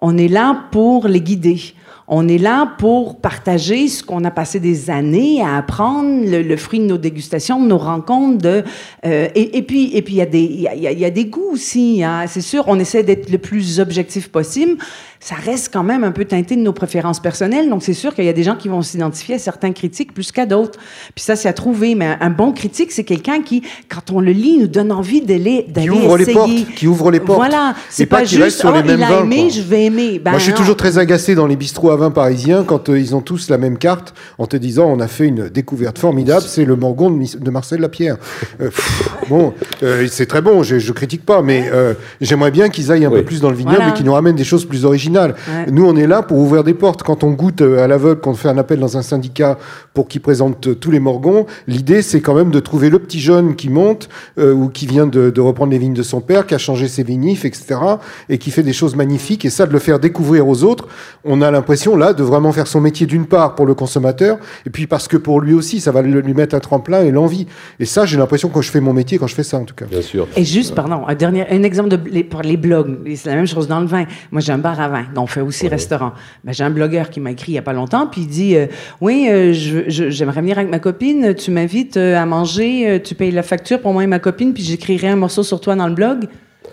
On est là pour les guider. On est là pour partager ce qu'on a passé des années à apprendre, le, fruit de nos dégustations, de nos rencontres. De, euh, et, puis, et puis il y a y a, y a des goûts aussi. Hein. C'est sûr, on essaie d'être le plus objectif possible. Ça reste quand même un peu teinté de nos préférences personnelles. Donc c'est sûr qu'il y a des gens qui vont s'identifier à certains critiques plus qu'à d'autres. Puis ça, c'est à trouver. Mais un bon critique, c'est quelqu'un qui, quand on le lit, nous donne envie d'aller d'aller qui ouvre essayer. les portes, qui ouvre les portes. Voilà, c'est pas, pas juste sur oh, les mêmes il a vins, aimé, quoi. je vais aimer. Ben, Moi, je suis non. toujours très agacé dans les bistrots à vin parisiens quand euh, ils ont tous la même carte en te disant on a fait une découverte formidable, c'est le Morgon de, de, Marcel Lapierre. Euh, pff, bon, euh, c'est très bon, je, je, critique pas, mais euh, j'aimerais bien qu'ils aillent un Oui. peu plus dans le vignoble Voilà. et qu'ils nous ramènent des choses plus originales. Ouais. Nous, on est là pour ouvrir des portes. Quand on goûte euh, à l'aveugle, qu'on fait un appel dans un syndicat pour qu'ils présentent euh, tous les Morgons, l'idée c'est quand même de trouver le petit jeune qui monte euh, ou qui vient de, de reprendre les vignes de son père, qui a changé ses vinifs, etc. et qui fait des choses magnifiques. Et ça, de le faire découvrir aux autres, on a l'impression là de vraiment faire son métier d'une part pour le consommateur, et puis parce que pour lui aussi, ça va lui mettre un tremplin et l'envie. Et ça, j'ai l'impression que je fais mon métier quand je fais ça, en tout cas. Bien sûr. Et juste, pardon, un dernier, un exemple de les, pour les blogs. C'est la même chose dans le vin. Moi, j'ai un bar à vin, donc on fait aussi restaurant. Ben, j'ai un blogueur qui m'a écrit il y a pas longtemps, puis il dit, euh, oui, euh, j'aimerais venir avec ma copine. Tu m'invites euh, à manger, euh, tu payes la facture pour moi et ma copine, puis j'écrirai un morceau sur toi dans le blog.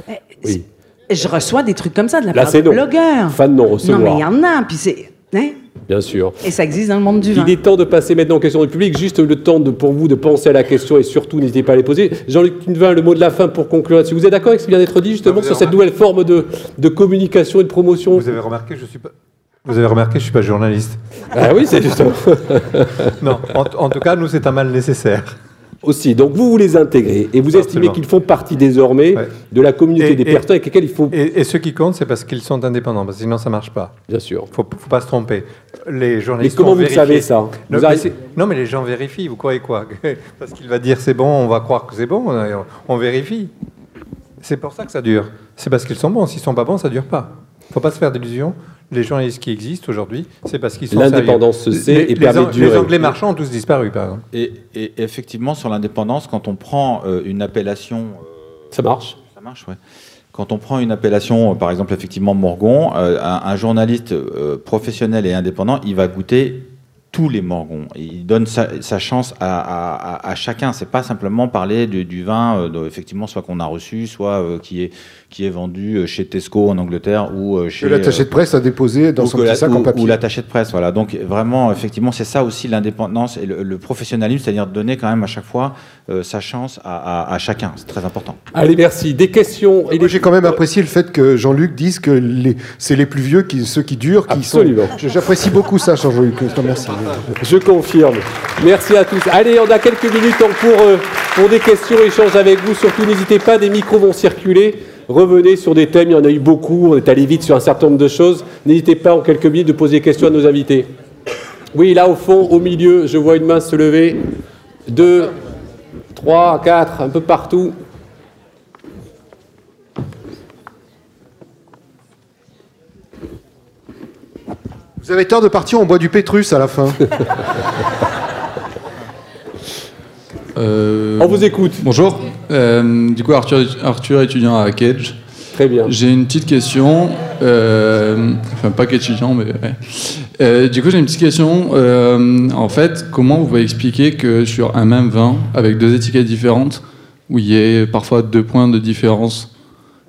Eh, Oui. Je reçoas des trucs comme ça de la Là, part c'est de non. blogueurs. Fan non Non, recevoir. mais il y en a, puis c'est. Hein? Bien sûr. Et ça existe dans le monde du vin. Il est temps de passer maintenant aux questions du public. Juste le temps de, pour vous de penser à la question et surtout n'hésitez pas à les poser. Jean-Luc Tunevin, le mot de la fin pour conclure là-dessus. Vous êtes d'accord avec ce qui vient d'être dit justement sur cette nouvelle forme de, de communication et de promotion Vous avez remarqué, je suis pas. Vous avez remarqué, je suis pas journaliste. Ah oui, c'est justement. non, en, en tout cas, nous, c'est un mal nécessaire. Aussi, donc vous vous les intégrez et vous estimez qu'ils font partie désormais de la communauté Et- des et- personnes avec lesquelles il faut. Et, et ce qui compte, c'est parce qu'ils sont indépendants, parce que sinon ça marche pas. Bien sûr. Faut, faut pas se tromper. Les journalistes. Mais comment vous savez, ça non, Vous mais non, les gens vérifient. Vous croyez quoi Parce qu'il va dire c'est bon, on va croire que c'est bon. On, on vérifie. C'est pour ça que ça dure. C'est parce qu'ils sont bons. S'ils sont pas bons, ça dure pas. Faut pas se faire d'illusions. Les journalistes qui existent aujourd'hui, c'est parce qu'ils sont L'indépendance se sait Les- et les permet de durer. Les Anglais marchands ont tous disparu, par exemple. Et, et effectivement, sur l'indépendance, quand on prend euh, une appellation. ça marche Ça marche, ouais. Quand on prend une appellation, euh, par exemple, effectivement, Morgon, euh, un, un journaliste euh, professionnel et indépendant, il va goûter tous les morgons. Il donne sa, sa chance à, à, à- chacun. C'est pas simplement parler du, du vin, euh, de- effectivement, soit qu'on a reçu, soit euh, qui, est, qui est vendu euh, chez Tesco en Angleterre ou euh, chez. Que l'attaché de presse a déposé dans son petit sac ou- en papier. Ou l'attaché de presse, voilà. Donc vraiment, effectivement, c'est ça aussi l'indépendance et le, le professionnalisme, c'est-à-dire donner quand même à chaque fois euh, sa chance à, à- à chacun. C'est très important. Allez, merci. Des questions et Moi, j'ai quand même apprécié le fait que Jean-Luc dise que les- c'est les plus vieux, qui, ceux qui durent, qui Absolument. sont. J'apprécie beaucoup ça, Jean-Luc. Je te remercie. Je confirme. Merci à tous. Allez, on a quelques minutes pour, euh, pour des questions, échanges avec vous. Surtout, n'hésitez pas, des micros vont circuler. Revenez sur des thèmes, il y en a eu beaucoup. On est allé vite sur un certain nombre de choses. N'hésitez pas en quelques minutes de poser des questions à nos invités. Oui, là au fond, au milieu, je vois une main se lever. Deux, trois, quatre, un peu partout. Vous avez tort de partir, on boit du Pétrus à la fin. On vous écoute. Bonjour. Euh, du coup, Arthur, Arthur, étudiant à Cage. Très bien. J'ai une petite question. euh, enfin, pas qu'étudiant, mais. ouais. Euh, du coup, j'ai une petite question. Euh, en fait, comment vous pouvez expliquer que sur un même vin, avec deux étiquettes différentes, où il y a parfois deux points de différence,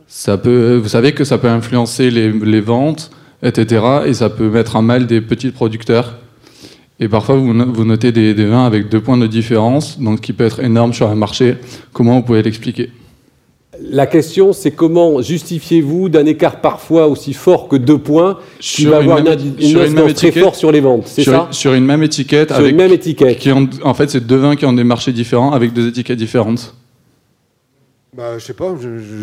ça peut, vous savez que ça peut influencer les, les ventes, etc. Et ça peut mettre à mal des petits producteurs. Et parfois, vous, no- vous notez des, des vins avec deux points de différence, donc qui peut être énorme sur un marché. Comment vous pouvez l'expliquer? La question, c'est comment justifiez-vous d'un écart parfois aussi fort que deux points qui Sur va une avoir même- une, sur une même très forte sur les ventes C'est sur, ça? sur une même étiquette. Sur avec, une même étiquette. Qui ont, en fait, c'est deux vins qui ont des marchés différents avec deux étiquettes différentes. Bah, je sais pas,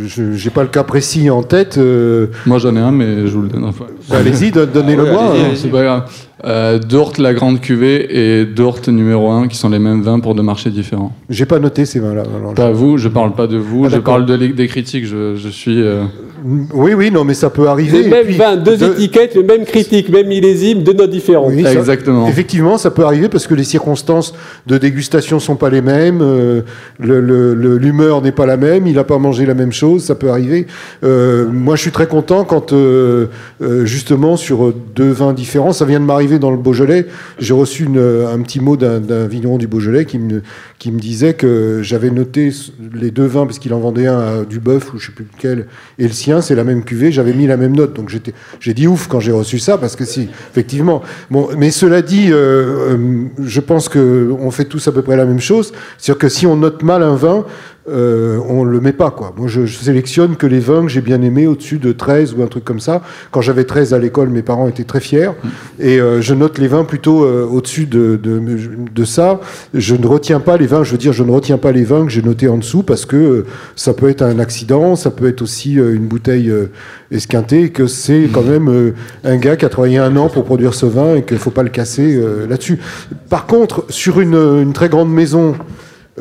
je n'ai pas le cas précis en tête. euh, Moi, j'en ai un, mais je vous le donne. Enfin. Bah, allez-y, don- donnez-le Ouais, moi, allez-y, hein. allez-y. C'est pas grave. Euh, Dort, la grande cuvée, et Dort numéro 1, qui sont les mêmes vins pour deux marchés différents. J'ai pas noté ces vins-là. je- Pas vous, je parle pas de vous, Ah, je parle de des critiques. Je, je suis. euh, Oui, oui, non, mais ça peut arriver. Les mêmes vins, deux de- étiquettes, le même critique, même millésime, deux notes différentes. Oui, ça- Effectivement, ça peut arriver parce que les circonstances de dégustation sont pas les mêmes, euh, le- le- le- l'humeur n'est pas la même, il n'a pas mangé la même chose, ça peut arriver. Euh, moi, je suis très content quand, euh, euh, justement, sur deux vins différents, ça vient de m'arriver dans le Beaujolais, j'ai reçu une- un petit mot d'un d'un vigneron du Beaujolais qui me, qui me disait que j'avais noté les deux vins, parce qu'il en vendait un à Duboeuf ou je sais plus lequel, et le sien, c'est la même cuvée, j'avais mis la même note. Donc j'ai dit ouf quand j'ai reçu ça, parce que si, effectivement. Mais cela dit, euh, euh, je pense qu'on fait tous à peu près la même chose. C'est-à-dire que si on note mal un vin, euh, on le met pas quoi. Moi je, je sélectionne que les vins que j'ai bien aimés au-dessus de 13 ou un truc comme ça. Quand j'avais 13 à l'école, mes parents étaient très fiers et euh, je note les vins plutôt euh, au-dessus de, de, de ça. Je ne retiens pas les vins, je veux dire je ne retiens pas les vins que j'ai notés en dessous parce que ça peut être un accident, ça peut être aussi une bouteille esquintée et que c'est quand même un gars qui a travaillé un an pour produire ce vin et qu'il faut pas le casser là-dessus. Par contre, sur une, une très grande maison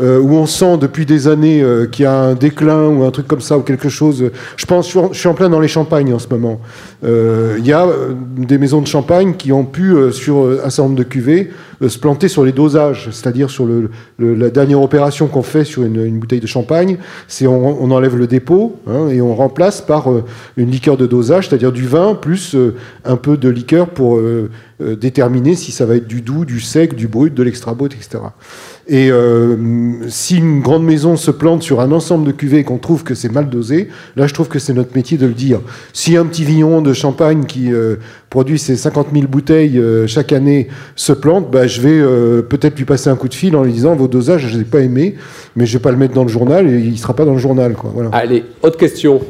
euh, où on sent depuis des années euh, qu'il y a un déclin ou un truc comme ça ou quelque chose. Je pense, je suis en, plein dans les champagnes en ce moment. Euh, Il y a euh, des maisons de champagne qui ont pu, euh, sur un certain nombre de cuvées, se planter sur les dosages, c'est-à-dire sur le, le- la dernière opération qu'on fait sur une, une bouteille de champagne, c'est on, on enlève le dépôt hein, et on remplace par une liqueur de dosage, c'est-à-dire du vin plus un peu de liqueur pour déterminer si ça va être du doux, du sec, du brut, de l'extra brut, etc. Et euh, si une grande maison se plante sur un ensemble de cuvées et qu'on trouve que c'est mal dosé, là, je trouve que c'est notre métier de le dire. Si un petit vigneron de champagne qui euh, produit ses 50 000 bouteilles euh, chaque année se plante, bah, je vais euh, peut-être lui passer un coup de fil en lui disant vos dosages, je ne les ai pas aimés, mais je vais pas le mettre dans le journal et il ne sera pas dans le journal. Quoi. Voilà. Allez, autre question.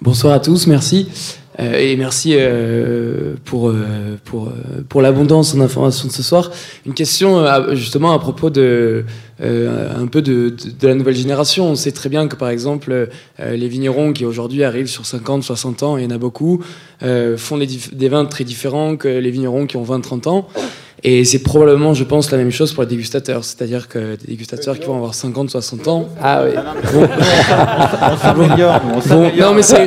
Bonsoir à tous, merci. Euh, et merci euh, pour, euh, pour, pour l'abondance d'informations de ce soir. Une question justement à propos de, un peu de, de, la nouvelle génération. On sait très bien que par exemple les vignerons qui aujourd'hui arrivent sur 50, 60 ans, il y en a beaucoup, font des vins très différents que les vignerons qui ont 20, 30 ans. Et c'est probablement, je pense, la même chose pour les dégustateurs. C'est-à-dire que des dégustateurs qui vont avoir 50, 60 ans. Ah oui. On s'améliore, on Bon, s'améliore. non, mais c'est.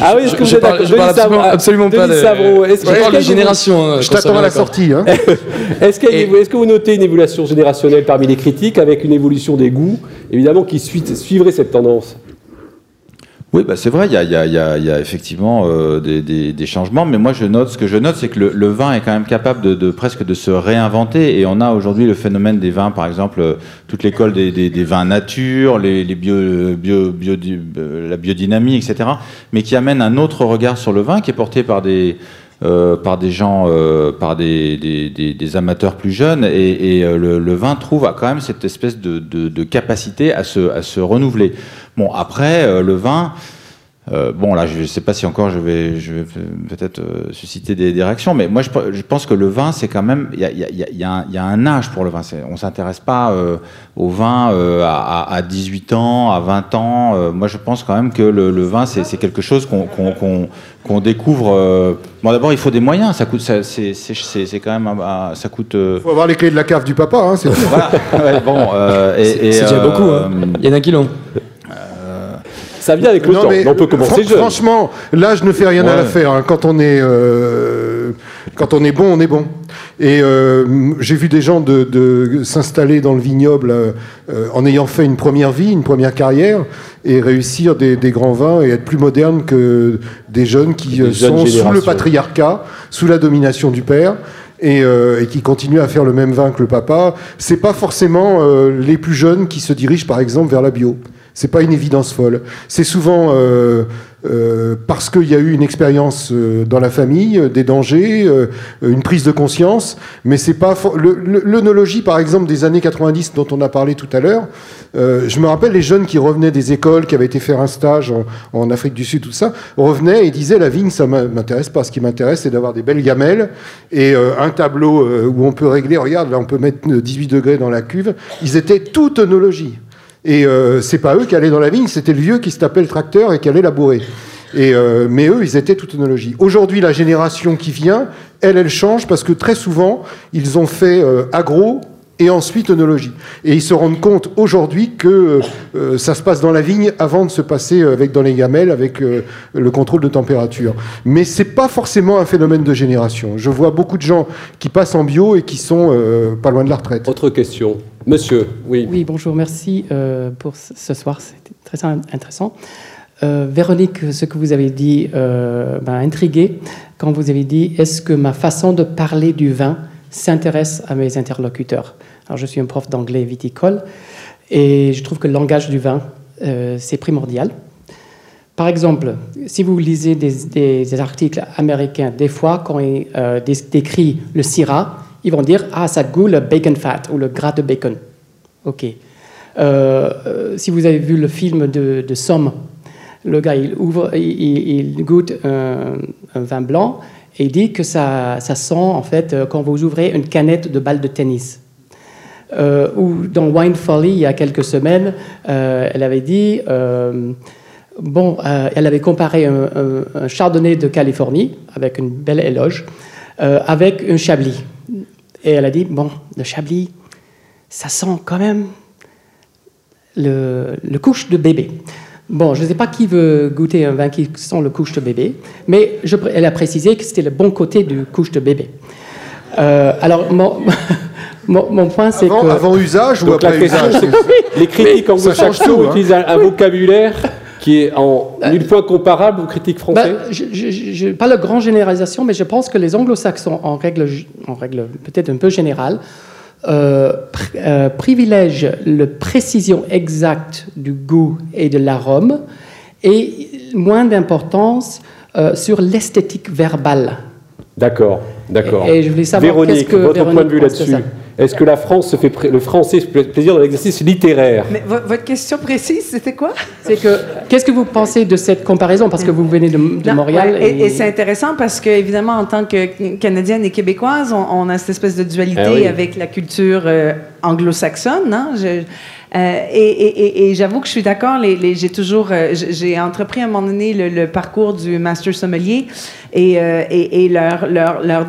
Ah oui, est-ce que je vous êtes d'accord je parle absolument, absolument pas de. Que- je parle de génération. hein, Je t'attends à la sortie. Hein. Est-ce que vous notez une évolution générationnelle parmi les critiques avec une évolution des goûts, évidemment, qui suit- suivrait cette tendance? Oui, bah c'est vrai, il y y y y a effectivement euh, des, des- des changements, mais moi je note, ce que je note, c'est que le, le vin est quand même capable de, de presque de se réinventer, et on a aujourd'hui le phénomène des vins, par exemple, euh, toute l'école des, des- vins nature, les, les bio, bio, bio- euh, la biodynamie, etc., mais qui amène un autre regard sur le vin, qui est porté par des euh, par des gens, euh, par des, des- des- amateurs plus jeunes, et, et, euh, le, le vin trouve quand même cette espèce de, de- de capacité à se, à se renouveler. Bon, après, euh, le vin, euh, bon là, je ne sais pas si encore je vais, je vais peut-être euh, susciter des, des réactions, mais moi je, pe- je pense que le vin, c'est quand même, il y a, il y a- il y a- il y a un- il y a un âge pour le vin. C'est- On s'intéresse pas euh, au vin euh, à, à- à 18 ans, à 20 ans. Euh, moi, je pense quand même que le, le vin, c'est c'est quelque chose qu'on qu'on- qu'on- qu'on découvre. euh, Bon, d'abord, il faut des moyens. Ça coûte, ça- c'est c'est- c'est- c'est quand même, un- un- ça coûte. euh, faut avoir les clés de la cave du papa. Hein, c'est tout. voilà. Ouais, bon, euh, et- C'est et, c'est déjà euh, beaucoup. hein. Il y en a qui l'ont. Ça vient avec le Non, temps, mais on peut commencer fran-. Franchement, l'âge ne fait rien à Ouais. l'affaire. hein. Quand on est euh, quand on est bon, on est bon. Et euh, j'ai vu des gens de, de s'installer dans le vignoble euh, en ayant fait une première vie, une première carrière, et réussir des, des grands vins et être plus modernes que des jeunes qui Des sont sous le patriarcat, sous la domination du père. Et, euh, et qui continuent à faire le même vin que le papa, c'est pas forcément euh, les plus jeunes qui se dirigent par exemple vers la bio. C'est pas une évidence folle. C'est souvent euh, euh, parce qu'il y a eu une expérience euh, dans la famille, des dangers, une prise de conscience, mais c'est pas l'œnologie par exemple des années 90 dont on a parlé tout à l'heure. je me rappelle les jeunes qui revenaient des écoles, qui avaient été faire un stage en, Afrique du Sud, tout ça, revenaient et disaient la vigne ça m'intéresse pas. Ce qui m'intéresse c'est d'avoir des belles gamelles et un tableau où on peut régler. Regarde là on peut mettre euh, 18 degrés dans la cuve. Ils étaient toute œnologie. Et euh, c'est pas eux qui allaient dans la vigne, c'était le vieux qui se tapait le tracteur et qui allait labourer. Et euh, mais eux, ils étaient toute œnologie. Aujourd'hui, la génération qui vient, elle, elle change parce que très souvent, ils ont fait euh, agro et ensuite œnologie. Et ils se rendent compte aujourd'hui que euh, ça se passe dans la vigne avant de se passer avec dans les gamelles avec euh, le contrôle de température. Mais c'est pas forcément un phénomène de génération. Je vois beaucoup de gens qui passent en bio et qui sont euh, pas loin de la retraite. Autre question. Monsieur, oui. Oui, bonjour, merci euh, pour ce soir, c'était très in- intéressant. Euh, Véronique, ce que vous avez dit euh, m'a intrigué quand vous avez dit est-ce que ma façon de parler du vin s'intéresse à mes interlocuteurs? Alors, je suis un prof d'anglais viticole et je trouve que le langage du vin, euh, c'est primordial. Par exemple, si vous lisez des, articles américains, des fois, quand ils euh, dé- décrivent le syrah, ils vont dire Ah, ça goûte le bacon fat ou le gras de bacon. OK. Euh, euh, si vous avez vu le film de, Somme, le gars, il, ouvre, il, goûte un, un vin blanc et il dit que ça, ça sent, en fait, euh, quand vous ouvrez une canette de balle de tennis. Euh, ou dans Wine Folly, il y a quelques semaines, euh, elle avait dit, euh, bon, euh, elle avait comparé un, chardonnay de Californie, avec une belle éloge, avec un chablis. Et elle a dit, bon, le chablis, ça sent quand même le, couche de bébé. Bon, je ne sais pas qui veut goûter un vin qui sent le couche de bébé, mais elle a précisé que c'était le bon côté du couche de bébé. Euh, alors, mon, mon, mon point, c'est que... avant usage ou après question, usage les critiques anglo-saxons tout, hein. utilisent un, un vocabulaire qui est en nul point comparable aux critiques français. Ben, je- je- je- pas la grande généralisation, mais je pense que les anglo-saxons, en règle, en règle peut-être un peu générale, euh, pr- euh, privilège la précision exacte du goût et de l'arôme et moins d'importance euh, sur l'esthétique verbale. D'accord, d'accord. Et- et je voulais savoir Véronique, que votre Véronique point de vue là-dessus. Est-ce que la France se fait, le français se fait plaisir dans l'exercice littéraire Mais vo- votre question précise, c'était quoi? C'est que qu'est-ce que vous pensez de cette comparaison? Parce que vous venez de, de Non, Montréal ouais, et, et c'est intéressant parce que évidemment en tant que Canadienne et Québécoise, on, on a cette espèce de dualité Ah oui. avec la culture euh, anglo-saxonne. hein. Je- euh, et et- et- et j'avoue que je suis d'accord. Les, les- j'ai toujours, euh, j'ai entrepris à un moment donné le, le parcours du master sommelier et, euh, et leur, leur, leur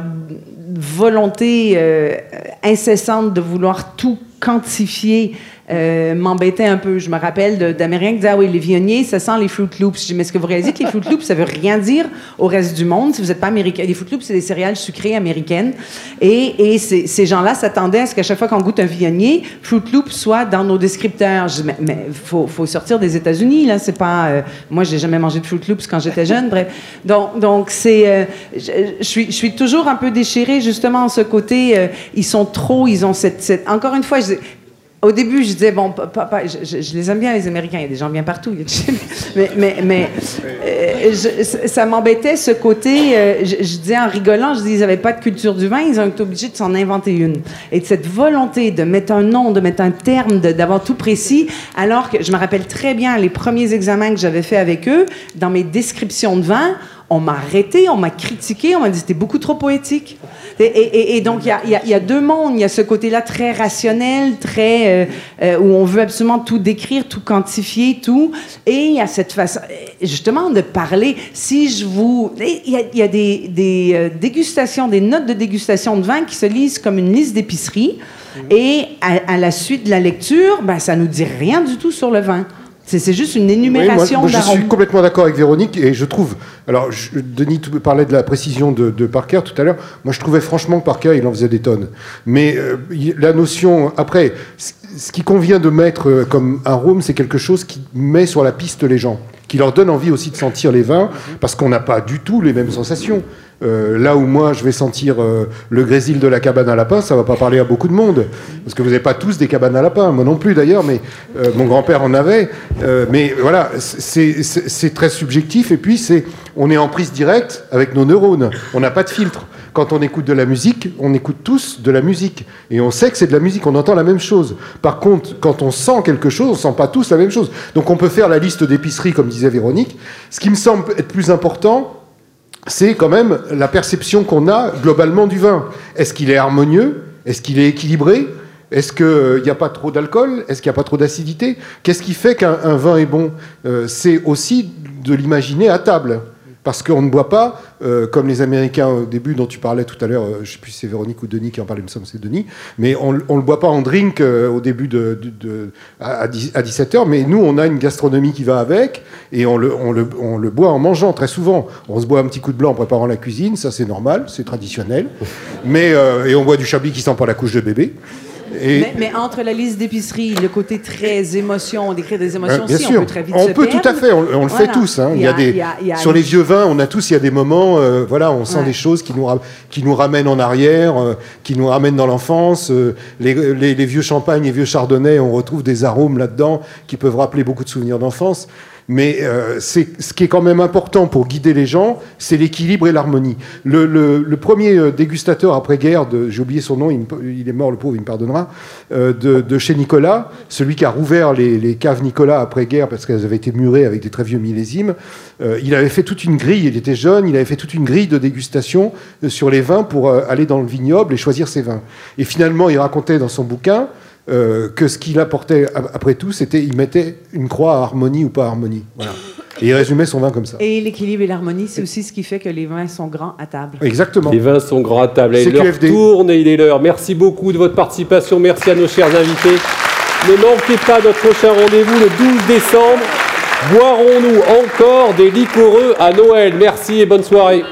volonté euh, incessante de vouloir tout quantifier euh, m'embêtait un peu. Je me rappelle d'Américains qui disaient Ah oui, les vionniers, ça sent les Fruit Loops. Je dis Mais est-ce que vous réalisez que les Fruit Loops, ça veut rien dire au reste du monde si vous n'êtes pas américain? Les Fruit Loops, c'est des céréales sucrées américaines. Et, ces, gens-là s'attendaient à ce qu'à chaque fois qu'on goûte un vionnier, Fruit Loops soit dans nos descripteurs. Je dis Mais mais faut, faut sortir des États-Unis, là. C'est pas. euh, moi, j'ai jamais mangé de Fruit Loops quand j'étais jeune. Bref. Donc, donc c'est. euh, je, suis, toujours un peu déchirée, justement, en ce côté. euh, ils sont trop. Ils ont cette. cette- encore une fois, je au début, je disais, bon, papa, je, je- je les aime bien, les Américains. Il y a des gens bien partout. Mais, mais, mais euh, je- ça m'embêtait ce côté. euh, je, disais en rigolant, je disais, ils n'avaient pas de culture du vin, ils ont été obligés de s'en inventer une. Et de cette volonté de mettre un nom, de mettre un terme, d'avoir tout précis, alors que je me rappelle très bien les premiers examens que j'avais fait avec eux, dans mes descriptions de vin, on m'a arrêté, on m'a critiqué, on m'a dit c'était beaucoup trop poétique. Et, et- et- et donc, il y a, il y a- il y a deux mondes. Il y a ce côté-là très rationnel, très euh, euh, où on veut absolument tout décrire, tout quantifier, tout. Et il y a cette façon, justement, de parler. Si je vous... Il y a, il y a des, des, euh, dégustations, des notes de dégustation de vin qui se lisent comme une liste d'épicerie. Et à, à la suite de la lecture, ben, ça nous dit rien du tout sur le vin. C'est juste une Oui, moi- énumération moi, je suis complètement d'accord avec Véronique et je trouve. Alors, je- Denis parlait de la précision de, de Parker tout à l'heure. Moi, je trouvais franchement que Parker, il en faisait des tonnes. Mais euh, la notion. Après, ce ce qui convient de mettre euh, comme arôme, c'est quelque chose qui met sur la piste les gens, qui leur donne envie aussi de sentir les vins, parce qu'on n'a pas du tout les mêmes sensations. Euh, là où moi, je vais sentir euh, le grésil de la cabane à lapin, ça va pas parler à beaucoup de monde, parce que vous n'avez pas tous des cabanes à lapin, moi non plus d'ailleurs, mais euh, mon grand-père en avait. Mais voilà, c'est très subjectif, et puis on est en prise directe avec nos neurones, on n'a pas de filtre. Quand on écoute de la musique, on écoute tous de la musique. Et on sait que c'est de la musique, on entend la même chose. Par contre, quand on sent quelque chose, on sent pas tous la même chose. Donc on peut faire la liste d'épicerie, comme disait Véronique. Ce qui me semble être plus important, c'est quand même la perception qu'on a globalement du vin. Est-ce qu'il est harmonieux? Est-ce qu'il est équilibré? Est-ce qu'il n'y a pas trop d'alcool? Est-ce qu'il n'y a pas trop d'acidité? Qu'est-ce qui fait qu'un un vin est bon? Euh, C'est aussi de l'imaginer à table. Parce qu'on ne boit pas, euh, comme les Américains au début dont tu parlais tout à l'heure, euh, je ne sais plus si c'est Véronique ou Denis qui en parlait, il me semble c'est Denis, mais on ne le boit pas en drink euh, au début de, à, à 10 à 17h, mais nous on a une gastronomie qui va avec, et on le, on, le, boit en mangeant très souvent. On se boit un petit coup de blanc en préparant la cuisine, ça c'est normal, c'est traditionnel, mais, et on boit du chablis qui sent pas la couche de bébé. Et, Mais, mais entre la liste d'épicerie, le côté très émotion, on décrit des émotions Euh, bien aussi, sûr. on peut très vite On se peut perdre. tout à fait, on, on le fait tous. hein. Il y a des, il y a- il y a sur les vieux vins, on a tous, il y a des moments, euh, voilà, on sent Ouais. des choses qui nous, qui nous ramènent en arrière, euh, qui nous ramènent dans l'enfance. euh, les, les- les vieux champagnes, les vieux chardonnays, on retrouve des arômes là-dedans qui peuvent rappeler beaucoup de souvenirs d'enfance. Mais euh, ce qui est quand même important pour guider les gens, c'est l'équilibre et l'harmonie. Le, le- le premier euh, dégustateur après-guerre, j'ai oublié son nom, il, il est mort le pauvre, il me pardonnera, euh, de, de chez Nicolas, celui qui a rouvert les, les caves Nicolas après-guerre parce qu'elles avaient été murées avec des très vieux millésimes, euh, il avait fait toute une grille, il était jeune, il avait fait toute une grille de dégustation euh, sur les vins pour euh, aller dans le vignoble et choisir ses vins. Et finalement, il racontait dans son bouquin euh, que ce qu'il apportait après tout, c'était il mettait une croix à harmonie ou pas harmonie. Voilà. Et il résumait son vin comme ça. Et l'équilibre et l'harmonie, c'est aussi ce qui fait que les vins sont grands à table. Exactement. Les vins sont grands à table. Et l'heure CQFD. tourne et il est l'heure. Merci beaucoup de votre participation. Merci à nos chers invités. Ne manquez pas notre prochain rendez-vous le 12 décembre. Boirons-nous encore des liquoreux à Noël Merci et bonne soirée.